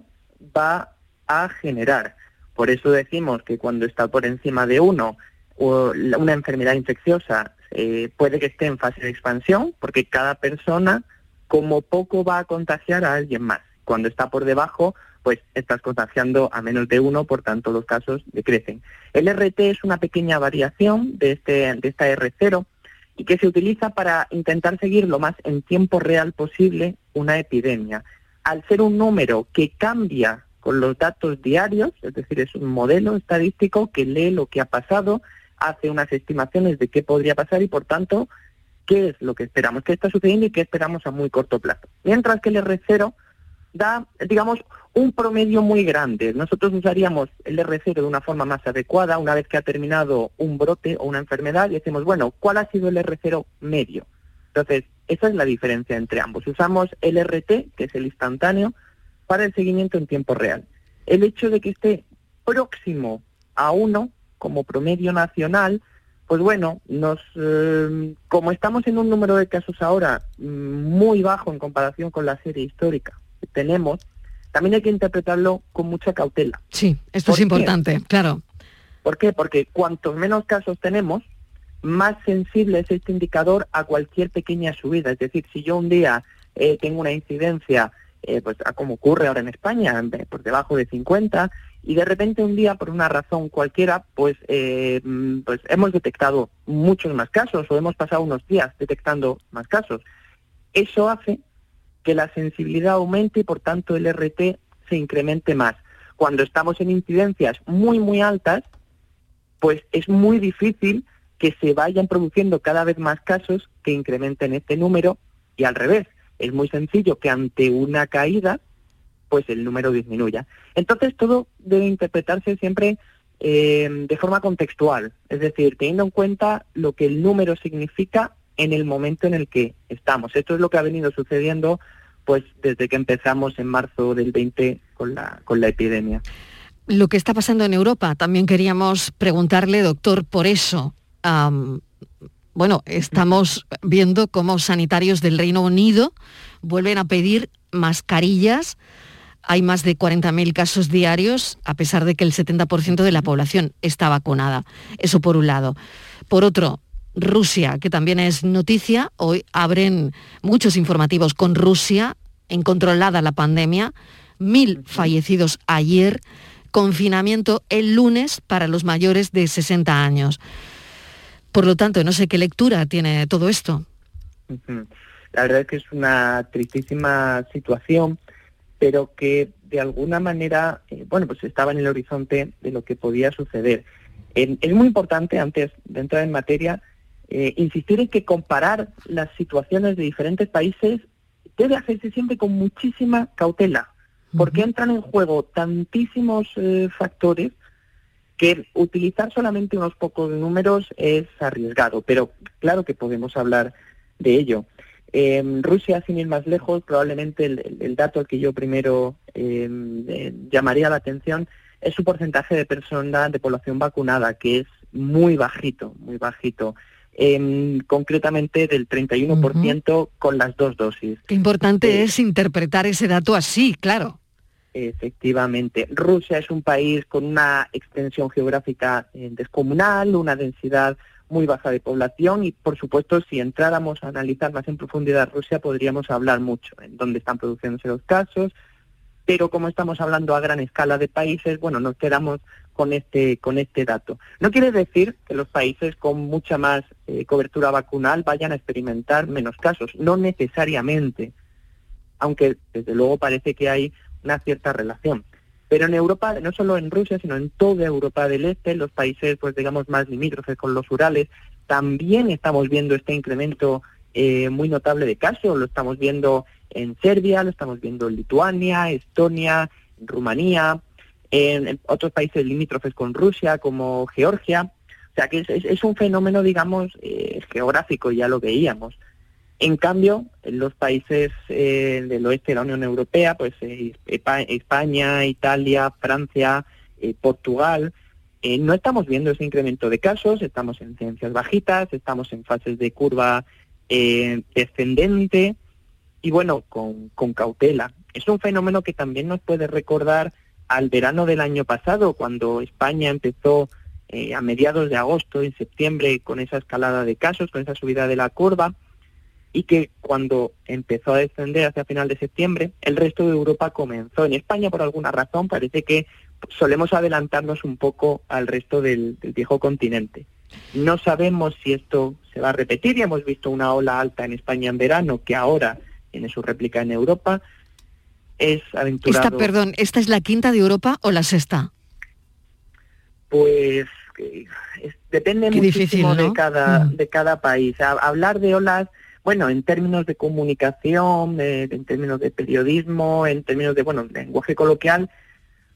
va a generar. Por eso decimos que cuando está por encima de uno, una enfermedad infecciosa eh, puede que esté en fase de expansión, porque cada persona como poco va a contagiar a alguien más. Cuando está por debajo, pues estás contagiando a menos de uno, por tanto los casos decrecen. El RT es una pequeña variación de, este, de esta R0 y que se utiliza para intentar seguir lo más en tiempo real posible una epidemia. Al ser un número que cambia con los datos diarios, es decir, es un modelo estadístico que lee lo que ha pasado, hace unas estimaciones de qué podría pasar y, por tanto, qué es lo que esperamos, qué está sucediendo y qué esperamos a muy corto plazo. Mientras que el R0 da, digamos, un promedio muy grande. Nosotros usaríamos el R0 de una forma más adecuada una vez que ha terminado un brote o una enfermedad y decimos, bueno, ¿cuál ha sido el R0 medio? Entonces, Esa es la diferencia entre ambos. Usamos el RT, que es el instantáneo, para el seguimiento en tiempo real. El hecho de que esté próximo a uno como promedio nacional, pues bueno, nos, eh, como estamos en un número de casos ahora mm, muy bajo en comparación con la serie histórica que tenemos, también hay que interpretarlo con mucha cautela. Sí, esto es importante, claro. ¿Por qué? Porque cuantos menos casos tenemos, más sensible es este indicador a cualquier pequeña subida. Es decir, si yo un día eh, tengo una incidencia, eh, pues a como ocurre ahora en España, por debajo de 50, y de repente un día, por una razón cualquiera, pues, eh, pues hemos detectado muchos más casos o hemos pasado unos días detectando más casos. Eso hace que la sensibilidad aumente y por tanto el RT se incremente más. Cuando estamos en incidencias muy, muy altas, pues es muy difícil que se vayan produciendo cada vez más casos que incrementen este número y al revés. Es muy sencillo que ante una caída, pues el número disminuya. Entonces todo debe interpretarse siempre eh, de forma contextual, es decir, teniendo en cuenta lo que el número significa en el momento en el que estamos. Esto es lo que ha venido sucediendo pues desde que empezamos en marzo del 20 con la, con la epidemia. Lo que está pasando en Europa, también queríamos preguntarle, doctor, por eso. bueno, estamos viendo cómo sanitarios del Reino Unido vuelven a pedir mascarillas. Hay más de 40.000 casos diarios, a pesar de que el 70% de la población está vacunada. Eso por un lado. Por otro, Rusia, que también es noticia. Hoy abren muchos informativos con Rusia, en controlada la pandemia. Mil fallecidos ayer. Confinamiento el lunes para los mayores de 60 años. Por lo tanto, no sé qué lectura tiene todo esto. La verdad es que es una tristísima situación, pero que de alguna manera, eh, bueno, pues estaba en el horizonte de lo que podía suceder. Eh, es muy importante, antes de entrar en materia, eh, insistir en que comparar las situaciones de diferentes países debe hacerse siempre con muchísima cautela, porque entran en juego tantísimos eh, factores que utilizar solamente unos pocos números es arriesgado, pero claro que podemos hablar de ello. En Rusia, sin ir más lejos, probablemente el, dato al que yo primero eh, eh, llamaría la atención es su porcentaje de personas de población vacunada, que es muy bajito, muy bajito. Em, concretamente del 31% con las dos dosis. Qué importante es interpretar ese dato así, claro. Efectivamente. Rusia es un país con una extensión geográfica eh, descomunal, una densidad muy baja de población y, por supuesto, si entráramos a analizar más en profundidad Rusia, podríamos hablar mucho en dónde están produciéndose los casos, pero como estamos hablando a gran escala de países, bueno, nos quedamos con este con este dato. No quiere decir que los países con mucha más eh, cobertura vacunal vayan a experimentar menos casos, no necesariamente, aunque desde luego parece que hay una cierta relación. Pero en Europa, no solo en Rusia, sino en toda Europa del Este, los países, pues digamos, más limítrofes con los Urales, también estamos viendo este incremento eh, muy notable de casos. Lo estamos viendo en Serbia, lo estamos viendo en Lituania, Estonia, Rumanía, en, en otros países limítrofes con Rusia, como Georgia. O sea que es, es- es un fenómeno, digamos, eh, geográfico, ya lo veíamos. En cambio, en los países eh, del oeste de la Unión Europea, pues eh, Espa- España, Italia, Francia, eh, Portugal, no estamos viendo ese incremento de casos, estamos en ciencias bajitas, estamos en fases de curva descendente y bueno, con, cautela. Es un fenómeno que también nos puede recordar al verano del año pasado, cuando España empezó a mediados de agosto, en septiembre, con esa escalada de casos, con esa subida de la curva, y que cuando empezó a descender hacia final de septiembre, el resto de Europa comenzó. En España, por alguna razón, parece que solemos adelantarnos un poco al resto del, del viejo continente. No sabemos si esto se va a repetir y hemos visto una ola alta en España en verano que ahora tiene su réplica en Europa. Es aventurado. Esta, perdón, ¿esta es la quinta de Europa o la sexta? Pues eh, es- depende Qué muchísimo difícil, ¿no? de cada Mm. de cada país. A- hablar de olas, bueno, en términos de comunicación, de- en términos de periodismo, en términos de bueno lenguaje coloquial,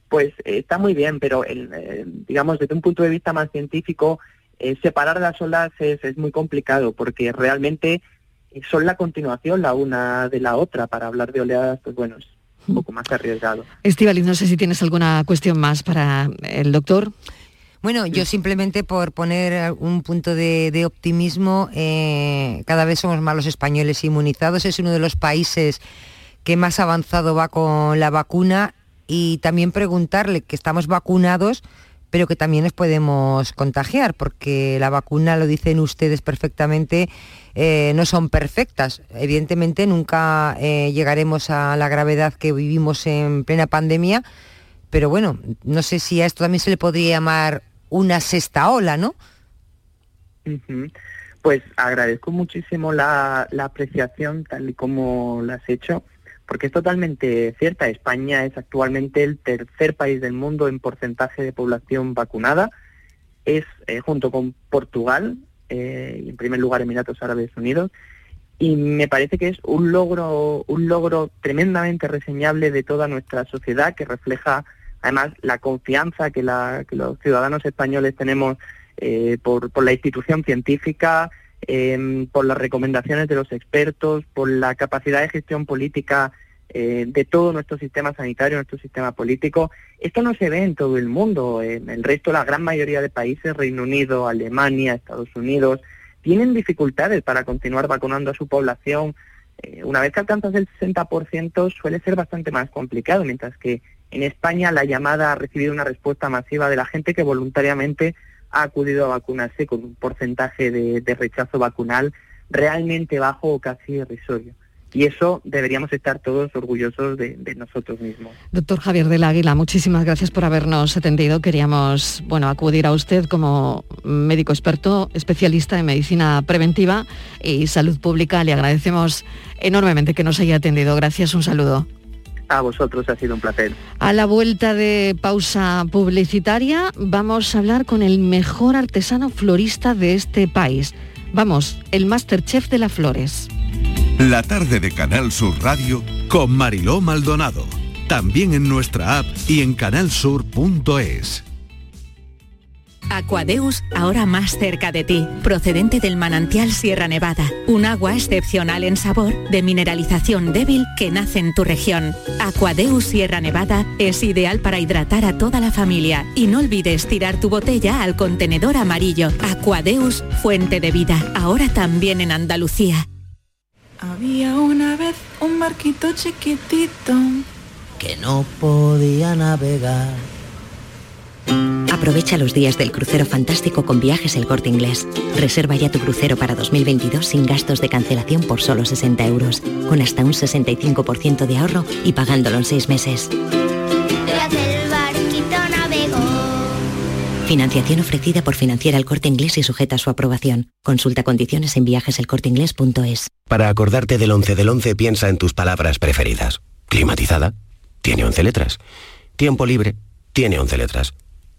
pues eh, está muy bien, pero el, eh, digamos desde un punto de vista más científico, eh, separar las olas es, es muy complicado porque realmente son la continuación la una de la otra. Para hablar de oleadas, pues bueno, es un poco más arriesgado. Estivaliz, no sé si tienes alguna cuestión más para el doctor. Bueno, yo simplemente por poner un punto de, de optimismo, eh, cada vez somos más los españoles inmunizados, es uno de los países que más avanzado va con la vacuna y también preguntarle que estamos vacunados, pero que también nos podemos contagiar, porque la vacuna, lo dicen ustedes perfectamente, eh, no son perfectas. Evidentemente nunca eh, llegaremos a la gravedad que vivimos en plena pandemia, pero bueno, no sé si a esto también se le podría llamar una sexta ola, ¿no? Pues agradezco muchísimo la, la apreciación tal y como la has hecho, porque es totalmente cierta. España es actualmente el tercer país del mundo en porcentaje de población vacunada. Es eh, junto con Portugal eh, y en primer lugar Emiratos Árabes Unidos. Y me parece que es un logro, un logro tremendamente reseñable de toda nuestra sociedad que refleja además la confianza que, la- que los ciudadanos españoles tenemos eh, por, la institución científica, em, por las recomendaciones de los expertos, por la capacidad de gestión política eh, de todo nuestro sistema sanitario, nuestro sistema político. Esto no se ve en todo el mundo. En el resto, la gran mayoría de países, Reino Unido, Alemania, Estados Unidos, tienen dificultades para continuar vacunando a su población. Eh, una vez que alcanzas el 60% suele ser bastante más complicado, mientras que en España la llamada ha recibido una respuesta masiva de la gente que voluntariamente ha acudido a vacunarse con un porcentaje de, rechazo vacunal realmente bajo o casi irrisorio. Y eso deberíamos estar todos orgullosos de, de nosotros mismos. Doctor Javier del Águila, muchísimas gracias por habernos atendido. Queríamos bueno, acudir a usted como médico experto, especialista en medicina preventiva y salud pública. Le agradecemos enormemente que nos haya atendido. Gracias, un saludo. A vosotros ha sido un placer. A la vuelta de pausa publicitaria vamos a hablar con el mejor artesano florista de este país. Vamos, el Masterchef de las flores. La tarde de Canal Sur Radio con Mariló Maldonado. También en nuestra app y en canalsur.es. Aquadeus, ahora más cerca de ti, procedente del manantial Sierra Nevada, un agua excepcional en sabor, de mineralización débil que nace en tu región. Aquadeus Sierra Nevada es ideal para hidratar a toda la familia y no olvides tirar tu botella al contenedor amarillo. Aquadeus, fuente de vida, ahora también en Andalucía. Había una vez un barquito chiquitito que no podía navegar. Aprovecha los días del crucero fantástico con viajes El Corte Inglés. Reserva ya tu crucero para 2022 sin gastos de cancelación por solo 60 euros, con hasta un 65% de ahorro y pagándolo en seis meses. Tras el barquito navegó. Financiación ofrecida por Financiera El Corte Inglés y sujeta a su aprobación. Consulta condiciones en viajeselcorteinglés.es. Para acordarte del 11 del 11 piensa en tus palabras preferidas. Climatizada, tiene 11 letras. Tiempo libre, tiene 11 letras.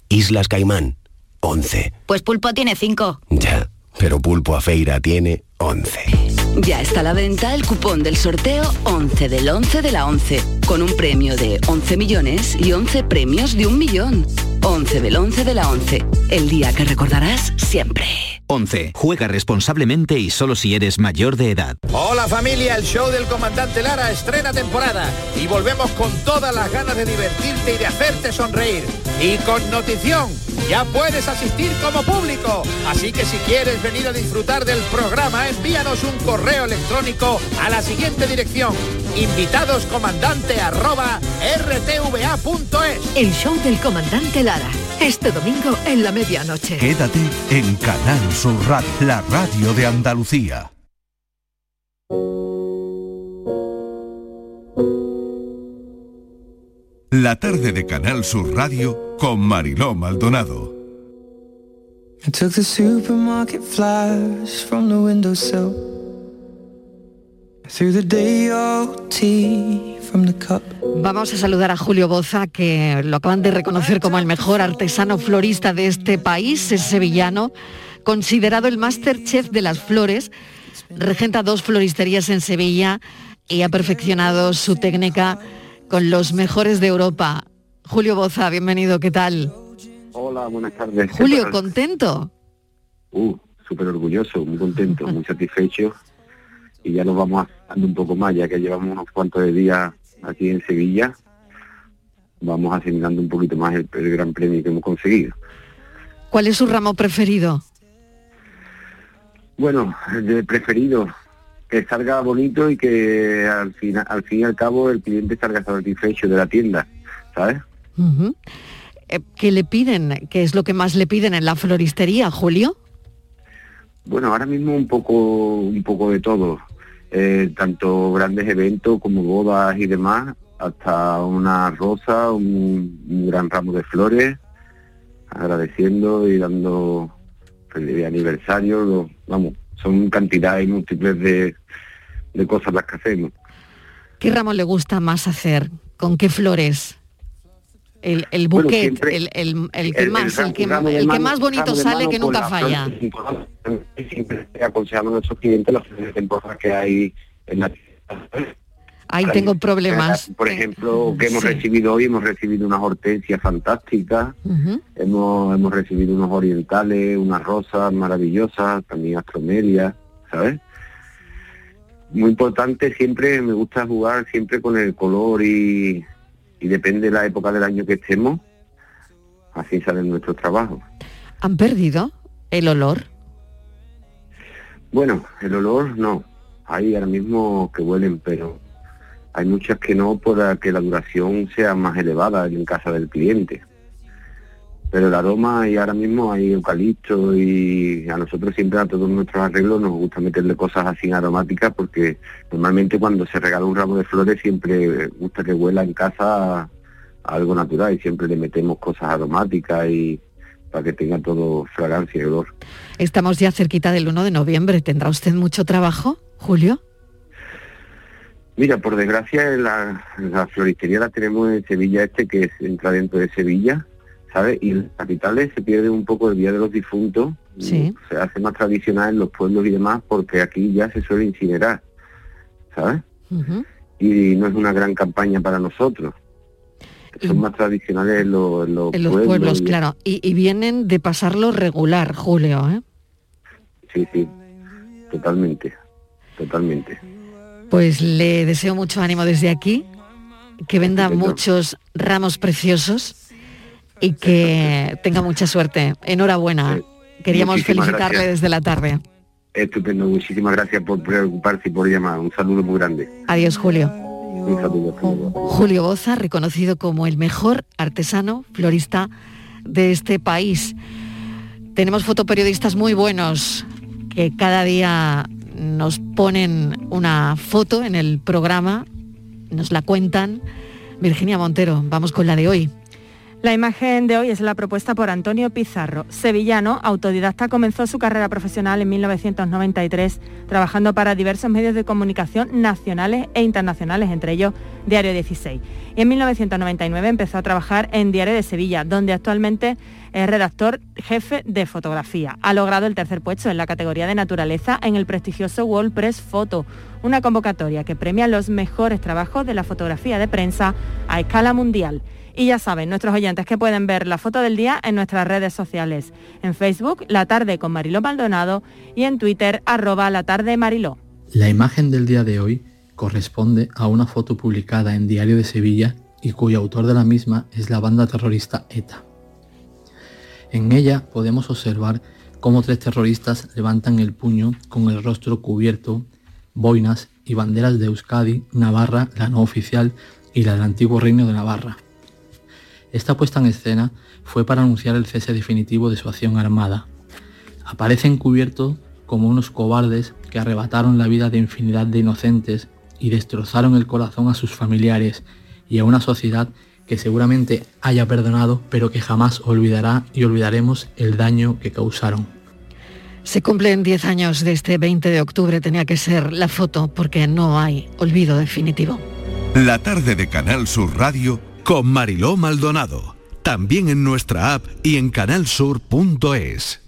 Islas Caimán, 11. Pues Pulpo tiene 5. Ya, pero Pulpo a Feira tiene 11. Ya está a la venta el cupón del sorteo 11 del 11 de la 11, con un premio de 11 millones y 11 premios de un millón. 11 del 11 de la 11, el día que recordarás siempre. 11. Juega responsablemente y solo si eres mayor de edad. Hola familia, el show del comandante Lara estrena temporada y volvemos con todas las ganas de divertirte y de hacerte sonreír. Y con notición, ya puedes asistir como público. Así que si quieres venir a disfrutar del programa, envíanos un correo electrónico a la siguiente dirección. Invitadoscomandante arroba rtva.es. El show del comandante Lara. Este domingo en la medianoche. Quédate en Canal Sur Radio, la radio de Andalucía. La tarde de Canal Sur Radio con Mariló Maldonado. I took the supermarket flyers from the windowsill. Through the day old tea from the cup. Vamos a saludar a Julio Boza, que lo acaban de reconocer como el mejor artesano florista de este país, es sevillano, considerado el máster chef de las flores, regenta dos floristerías en Sevilla y ha perfeccionado su técnica con los mejores de Europa. Julio Boza, bienvenido, ¿qué tal? Hola, buenas tardes. ¿Qué Julio, tal? ¿contento? Uh, súper orgulloso, muy contento, muy satisfecho y ya nos vamos acercando un poco más, ya que llevamos unos cuantos de días aquí en Sevilla, vamos asimilando un poquito más el, el gran premio que hemos conseguido. ¿Cuál es su ramo preferido? Bueno, de preferido, que salga bonito y que al fin, al fin y al cabo el cliente salga satisfecho de la tienda, ¿sabes? Eh, ¿Qué le piden? ¿Qué es lo que más le piden en la floristería, Julio? Bueno, ahora mismo un poco, un poco de todo, Eh, tanto grandes eventos como bodas y demás, hasta una rosa, un, un gran ramo de flores, agradeciendo y dando feliz aniversario, vamos, son cantidades múltiples de, de cosas las que hacemos. ¿Qué ramo le gusta más hacer? ¿Con qué flores? El, el buquet, el, el- el que más, el, que, ramo de el que mano- más bonito de sale que nunca la falla. Siempre aconsejamos a nuestros clientes las flores de temporada que hay en la Ahí tengo problemas. Por ejemplo, que hemos Sí. recibido hoy, hemos recibido unas hortensias fantásticas, hemos, hemos recibido unos orientales, unas rosas maravillosas, también astromelias, ¿sabes? Muy importante, siempre me gusta jugar siempre con el color y, y depende de la época del año que estemos, así salen nuestros trabajos. ¿Han perdido el olor? Bueno, el olor no, hay ahora mismo que huelen, pero hay muchas que no para que la duración sea más elevada en casa del cliente. Pero el aroma y ahora mismo hay eucalipto y a nosotros siempre a todos nuestros arreglos nos gusta meterle cosas así aromáticas porque normalmente cuando se regala un ramo de flores siempre gusta que huela en casa a algo natural y siempre le metemos cosas aromáticas y para que tenga todo fragancia y olor. Estamos ya cerquita del 1 de noviembre. ¿Tendrá usted mucho trabajo, Julio? Mira, por desgracia la, la floristería la tenemos en Sevilla Este, que es, entra dentro de Sevilla, ¿sabes? Y en las capitales se pierde un poco el Día de los Difuntos, Sí. se hace más tradicional en los pueblos y demás, porque aquí ya se suele incinerar, ¿sabes? Y no es una gran campaña para nosotros. Son más tradicionales en los, los En los pueblos. pueblos, y- claro. Y, y vienen de pasarlo regular, Julio. ¿eh? Sí, sí, totalmente, totalmente. Pues le deseo mucho ánimo desde aquí, que venda muchos ramos preciosos y que tenga mucha suerte. Enhorabuena. Queríamos muchísimas felicitarle gracias. desde la tarde. Estupendo, muchísimas gracias por preocuparse y por llamar. Un saludo muy grande. Adiós, Julio. Un saludo. Julio Boza, reconocido como el mejor artesano florista de este país. Tenemos fotoperiodistas muy buenos que cada día nos ponen una foto en el programa, nos la cuentan. Virginia Montero, vamos con la de hoy. La imagen de hoy es la propuesta por Antonio Pizarro. Sevillano, autodidacta, comenzó su carrera profesional en 1993 trabajando para diversos medios de comunicación nacionales e internacionales, entre ellos Diario 16. Y en 1999 empezó a trabajar en Diario de Sevilla, donde actualmente es redactor jefe de fotografía. Ha logrado el tercer puesto en la categoría de naturaleza en el prestigioso World Press Photo, una convocatoria que premia los mejores trabajos de la fotografía de prensa a escala mundial. Y ya saben, nuestros oyentes que pueden ver la foto del día en nuestras redes sociales. En Facebook, La Tarde con Mariló Maldonado y en Twitter, arroba La Tarde Mariló. La imagen del día de hoy corresponde a una foto publicada en Diario de Sevilla y cuyo autor de la misma es la banda terrorista ETA. En ella podemos observar cómo tres terroristas levantan el puño con el rostro cubierto, boinas y banderas de Euskadi, Navarra, la no oficial y la del antiguo reino de Navarra. Esta puesta en escena fue para anunciar el cese definitivo de su acción armada. Aparecen cubiertos como unos cobardes que arrebataron la vida de infinidad de inocentes y destrozaron el corazón a sus familiares y a una sociedad que seguramente haya perdonado, pero que jamás olvidará y olvidaremos el daño que causaron. Se cumplen 10 años de este 20 de octubre, tenía que ser la foto porque no hay olvido definitivo. La tarde de Canal Sur Radio con Mariló Maldonado. También en nuestra app y en canalsur.es.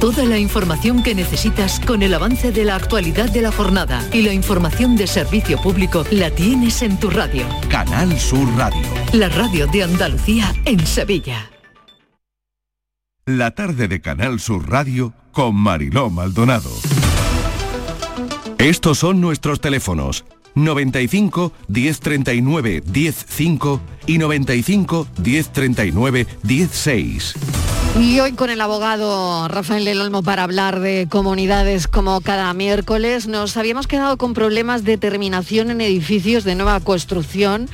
Toda la información que necesitas con el avance de la actualidad de la jornada y la información de servicio público la tienes en tu radio. Canal Sur Radio. La radio de Andalucía en Sevilla. La tarde de Canal Sur Radio con Mariló Maldonado. Estos son nuestros teléfonos 95 1039 105 y 95 1039 16. Y hoy con el abogado Rafael del Olmo para hablar de comunidades como cada miércoles, nos habíamos quedado con problemas de terminación en edificios de nueva construcción.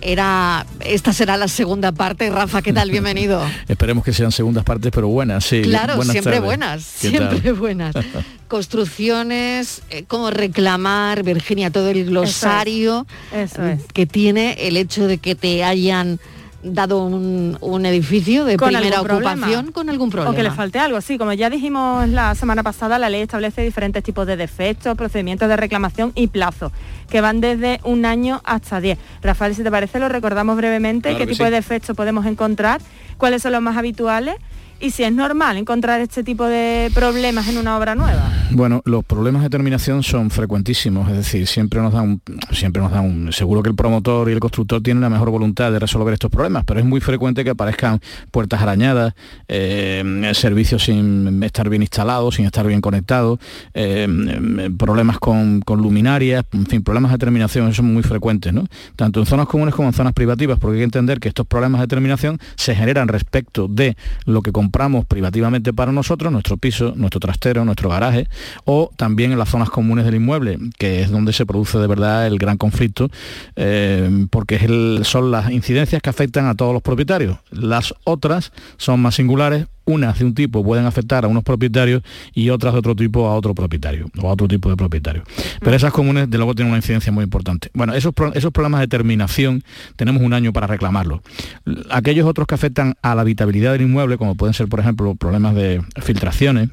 Era, esta será la segunda parte. Rafa, ¿qué tal? Bienvenido. Esperemos que sean segundas partes, pero buenas, sí. Claro, Buenas siempre tardes. buenas, ¿Qué siempre tal? buenas. Construcciones, eh, cómo reclamar, Virginia, todo el glosario Eso es. que tiene el hecho de que te hayan dado un, un edificio de Con primera problema. ocupación con algún problema. O que le falte algo, sí, como ya dijimos la semana pasada, la ley establece diferentes tipos de defectos, procedimientos de reclamación y plazos, que van desde un año hasta 10. Rafael, si te parece, lo recordamos brevemente, Claro qué que tipo sí. de defectos podemos encontrar, cuáles son los más habituales y si es normal encontrar este tipo de problemas en una obra nueva. Bueno, los problemas de terminación son frecuentísimos, es decir, siempre nos dan un, siempre nos dan un, seguro que el promotor y el constructor tienen la mejor voluntad de resolver estos problemas, pero es muy frecuente que aparezcan puertas arañadas, eh, servicios sin estar bien instalados, sin estar bien conectados, eh, problemas con, con luminarias, en fin, problemas de terminación son muy frecuentes, ¿no? Tanto en zonas comunes como en zonas privativas, porque hay que entender que estos problemas de terminación se generan respecto de lo que compramos privativamente para nosotros, nuestro piso, nuestro trastero, nuestro garaje, o también en las zonas comunes del inmueble, que es donde se produce de verdad el gran conflicto, eh, porque son las incidencias que afectan a todos los propietarios. Las otras son más singulares, unas de un tipo pueden afectar a unos propietarios y otras de otro tipo a otro propietario o a otro tipo de propietario. Pero esas comunes de luego tienen una incidencia muy importante. Bueno, esos, pro- esos problemas de terminación tenemos un año para reclamarlos. Aquellos otros que afectan a la habitabilidad del inmueble, como pueden ser, por ejemplo, problemas de filtraciones,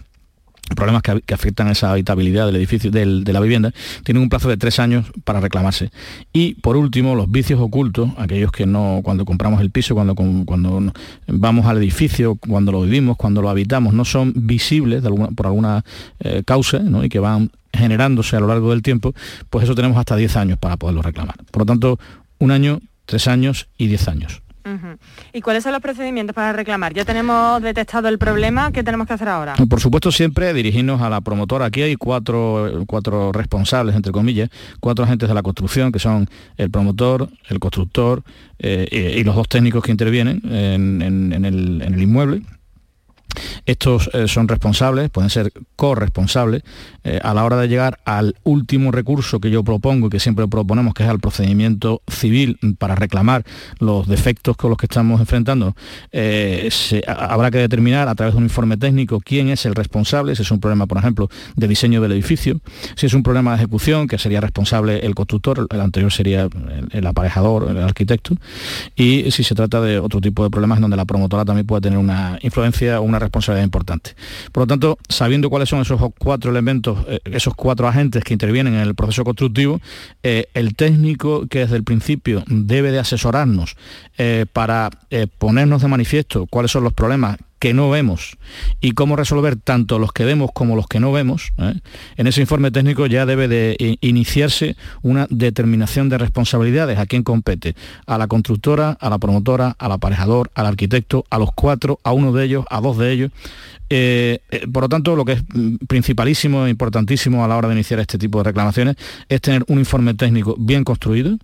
problemas que, afectan a esa habitabilidad del edificio, del- de la vivienda, tienen un plazo de tres años para reclamarse. Y por último, los vicios ocultos, aquellos que no, cuando compramos el piso, cuando, cuando vamos al edificio, cuando lo vivimos, cuando lo habitamos, no son visibles por alguna eh, causa y que van generándose a lo largo del tiempo, pues eso tenemos hasta 10 años para poderlo reclamar. Por lo tanto, un año, tres años y 10 años. ¿Y cuáles son los procedimientos para reclamar? Ya tenemos detectado el problema, ¿qué tenemos que hacer ahora? Por supuesto, siempre dirigirnos a la promotora. Aquí hay cuatro, cuatro responsables, entre comillas, cuatro agentes de la construcción, que son el promotor, el constructor eh, y, los dos técnicos que intervienen en el inmueble. Estos eh, son responsables, pueden ser corresponsables, eh, a la hora de llegar al último recurso que yo propongo y que siempre proponemos, que es al procedimiento civil para reclamar los defectos con los que estamos enfrentando, eh, se- habrá que determinar a través de un informe técnico quién es el responsable, si es un problema, por ejemplo, de diseño del edificio, si es un problema de ejecución, que sería responsable el constructor, el anterior sería el, el aparejador, el arquitecto, y si se trata de otro tipo de problemas donde la promotora también puede tener una influencia una responsabilidad importante. Por lo tanto, sabiendo cuáles son esos cuatro elementos, eh, esos cuatro agentes que intervienen en el proceso constructivo, eh, el técnico que desde el principio debe de asesorarnos eh, para ponernos de manifiesto cuáles son los problemas que no vemos y cómo resolver tanto los que vemos como los que no vemos, ¿eh? en ese informe técnico ya debe de iniciarse una determinación de responsabilidades a quién compete, a la constructora, a la promotora, al aparejador, al arquitecto, a los cuatro, a uno de ellos, a dos de ellos. Eh, eh, por lo tanto, lo que es mm, principalísimo e importantísimo a la hora de iniciar este tipo de reclamaciones es tener un informe técnico bien construido,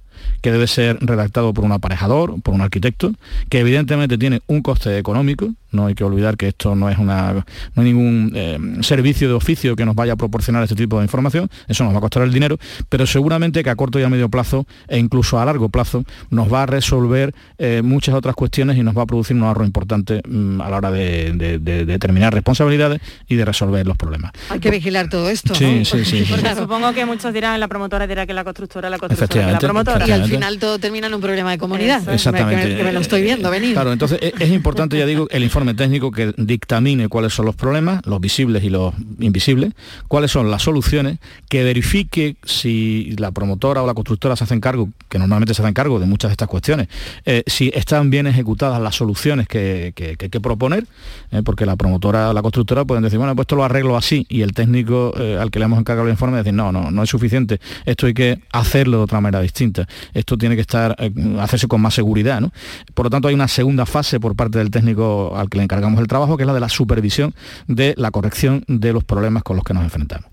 que debe ser redactado por un aparejador, por un arquitecto, que evidentemente tiene un coste económico, no hay que olvidar que esto no es una, no hay ningún eh, servicio de oficio que nos vaya a proporcionar este tipo de información, eso nos va a costar el dinero, pero seguramente que a corto y a medio plazo e incluso a largo plazo nos va a resolver eh, muchas otras cuestiones y nos va a producir un ahorro importante mm, a la hora de, determinar responsabilidades y de resolver los problemas. Hay que vigilar todo esto. Sí, sí, sí, Porque supongo que muchos dirán la promotora dirá que la constructora, la constructora, la promotora. Y al final todo termina en un problema de comunidad. Exactamente. Que me, lo estoy viendo venir. Claro, entonces es, es importante, ya digo, el informe técnico que dictamine cuáles son los problemas, los visibles y los invisibles, cuáles son las soluciones, que verifique si la promotora o la constructora se hacen cargo, que normalmente se hacen cargo de muchas de estas cuestiones, eh, si están bien ejecutadas las soluciones que, hay que proponer, eh, porque la promotora o la constructora pueden decir, bueno, pues esto lo arreglo así, y el técnico eh, al que le hemos encargado el informe decir, no, no, no es suficiente, esto hay que hacerlo de otra manera distinta, esto tiene que estar, hacerse con más seguridad, ¿no? Por lo tanto, hay una segunda fase por parte del técnico al que le encargamos el trabajo, que es la de la supervisión de la corrección de los problemas con los que nos enfrentamos.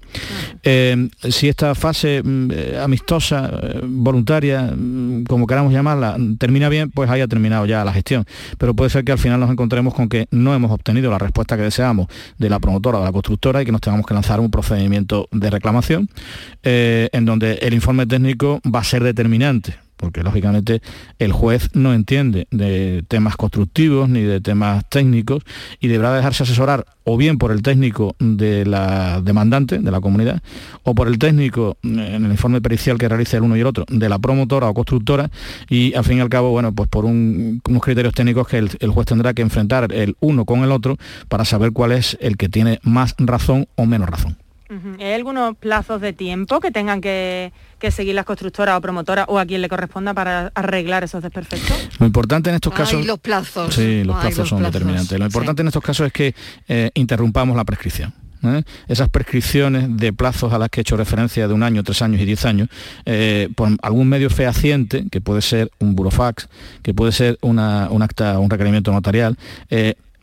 Eh, si esta fase mm, eh, amistosa, eh, voluntaria, mm, como queramos llamarla, termina bien, pues haya terminado ya la gestión. Pero puede ser que al final nos encontremos con que no hemos obtenido la respuesta que deseamos de la promotora o de la constructora y que nos tengamos que lanzar un procedimiento de reclamación en donde el informe técnico va a ser determinante porque lógicamente el juez no entiende de temas constructivos ni de temas técnicos y deberá dejarse asesorar o bien por el técnico de la demandante, de la comunidad, o por el técnico en el informe pericial que realice el uno y el otro, de la promotora o constructora, y al fin y al cabo, bueno, pues por unos criterios técnicos que el, el juez tendrá que enfrentar el uno con el otro para saber cuál es el que tiene más razón o menos razón. ¿Hay algunos plazos de tiempo que tengan que, seguir las constructoras o promotoras o a quien le corresponda para arreglar esos desperfectos? Lo importante en estos casos... los plazos. Sí, los plazos son determinantes. Lo importante en estos casos es que eh, interrumpamos la prescripción. ¿eh? esas prescripciones de plazos a las que he hecho referencia de un año, tres años y diez años, eh, por algún medio fehaciente, que puede ser un burofax, que puede ser una, un acta, un requerimiento notarial,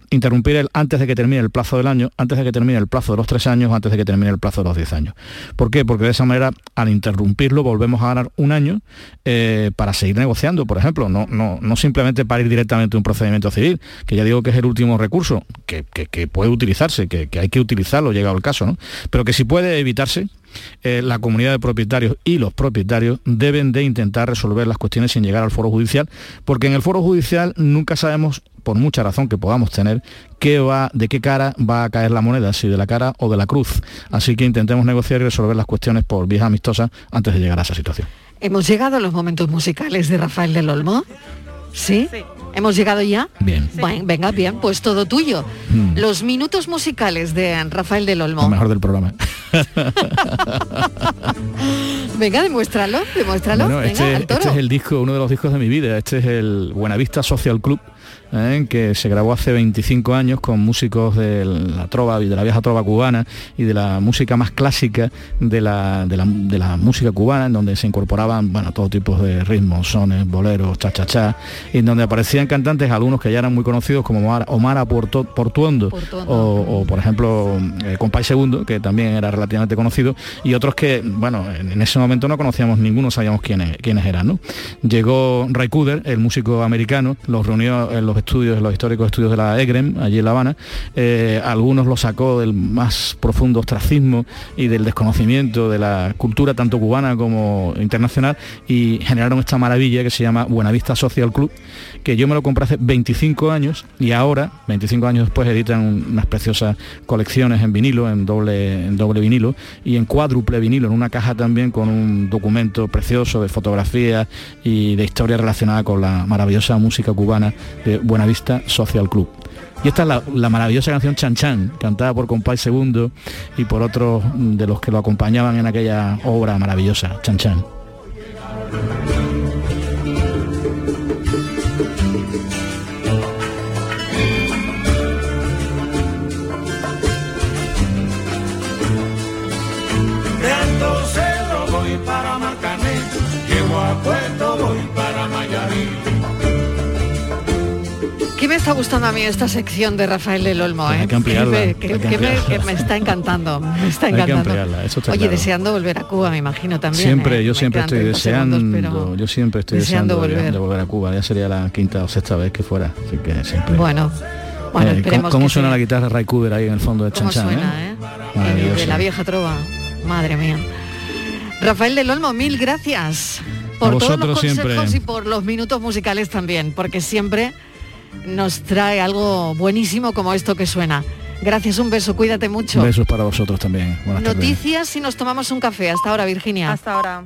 interrumpir el, antes de que termine el plazo del año, antes de que termine el plazo de los tres años, antes de que termine el plazo de los diez años. ¿Por qué? Porque de esa manera, al interrumpirlo, volvemos a ganar un año eh, para seguir negociando, por ejemplo, no, no, no simplemente para ir directamente a un procedimiento civil, que ya digo que es el último recurso, que, puede utilizarse, que, hay que utilizarlo llegado el caso, ¿no? pero que si puede evitarse, eh, la comunidad de propietarios y los propietarios deben de intentar resolver las cuestiones sin llegar al foro judicial, porque en el foro judicial nunca sabemos por mucha razón que podamos tener, qué va, de qué cara va a caer la moneda, si de la cara o de la cruz. Así que intentemos negociar y resolver las cuestiones por vías amistosas antes de llegar a esa situación. Hemos llegado a los momentos musicales de Rafael del Olmo. ¿Sí? ¿Hemos llegado ya? Bien. venga, bien, pues todo tuyo. Hmm. Los minutos musicales de Rafael del Olmo. Lo mejor del programa. venga, demuéstralo, demuéstralo. venga, este, este, es el disco, uno de los discos de mi vida. Este es el Buenavista Social Club ¿eh? que se grabó hace 25 años con músicos de la trova y de la vieja trova cubana y de la música más clásica de la, de la, música cubana, en donde se incorporaban bueno, todo tipo de ritmos, sones, boleros, cha-cha-cha, y en donde aparecían cantantes, algunos que ya eran muy conocidos como Omar, Omar Portuondo, O, por ejemplo eh, Compay Segundo, que también era relativamente conocido, y otros que, bueno, en, ese momento no conocíamos ninguno, sabíamos quiénes, quiénes eran. ¿no? Llegó Ray Cooder, el músico americano, los reunió en los estudios, los históricos estudios de la EGREM, allí en La Habana, eh, algunos lo sacó del más profundo ostracismo y del desconocimiento de la cultura tanto cubana como internacional y generaron esta maravilla que se llama Buenavista Social Club, que yo me lo compré hace 25 años y ahora, 25 años después, editan unas preciosas colecciones en vinilo, en doble, en doble vinilo y en cuádruple vinilo, en una caja también con un documento precioso de fotografías y de historia relacionada con la maravillosa música cubana de Buenavista Social Club. Y esta es la, maravillosa canción Chan Chan, cantada por Compay Segundo y por otros de los que lo acompañaban en aquella obra maravillosa, Chan Chan. Está gustando a mí esta sección de Rafael del Olmo? Pues hay eh? que ampliarla, Que me- hay que- que que me, ampliarla. que me está encantando, me está Hay que encantando. ampliarla, eso está Oye, claro. deseando volver a Cuba, me imagino también. Siempre, ¿eh? yo siempre estoy 30 deseando, segundos, yo siempre estoy deseando deseando, de- volver. volver a Cuba. Ya sería la quinta o sexta vez que fuera. Así que siempre. Bueno, bueno, Eh, ¿cómo- esperemos ¿Cómo, que suena sí. la guitarra Ray Cooder ahí en el fondo de ¿Cómo Chan Chan? eh? Maravilloso. De la vieja trova. Madre mía. Rafael del Olmo, mil gracias por todos los consejos siempre. y por los minutos musicales también, porque siempre nos trae algo buenísimo como esto que suena. Gracias, un beso, cuídate mucho. Besos para vosotros también. Buenas tardes. Noticias si nos tomamos un café. Hasta ahora, Virginia. Hasta ahora.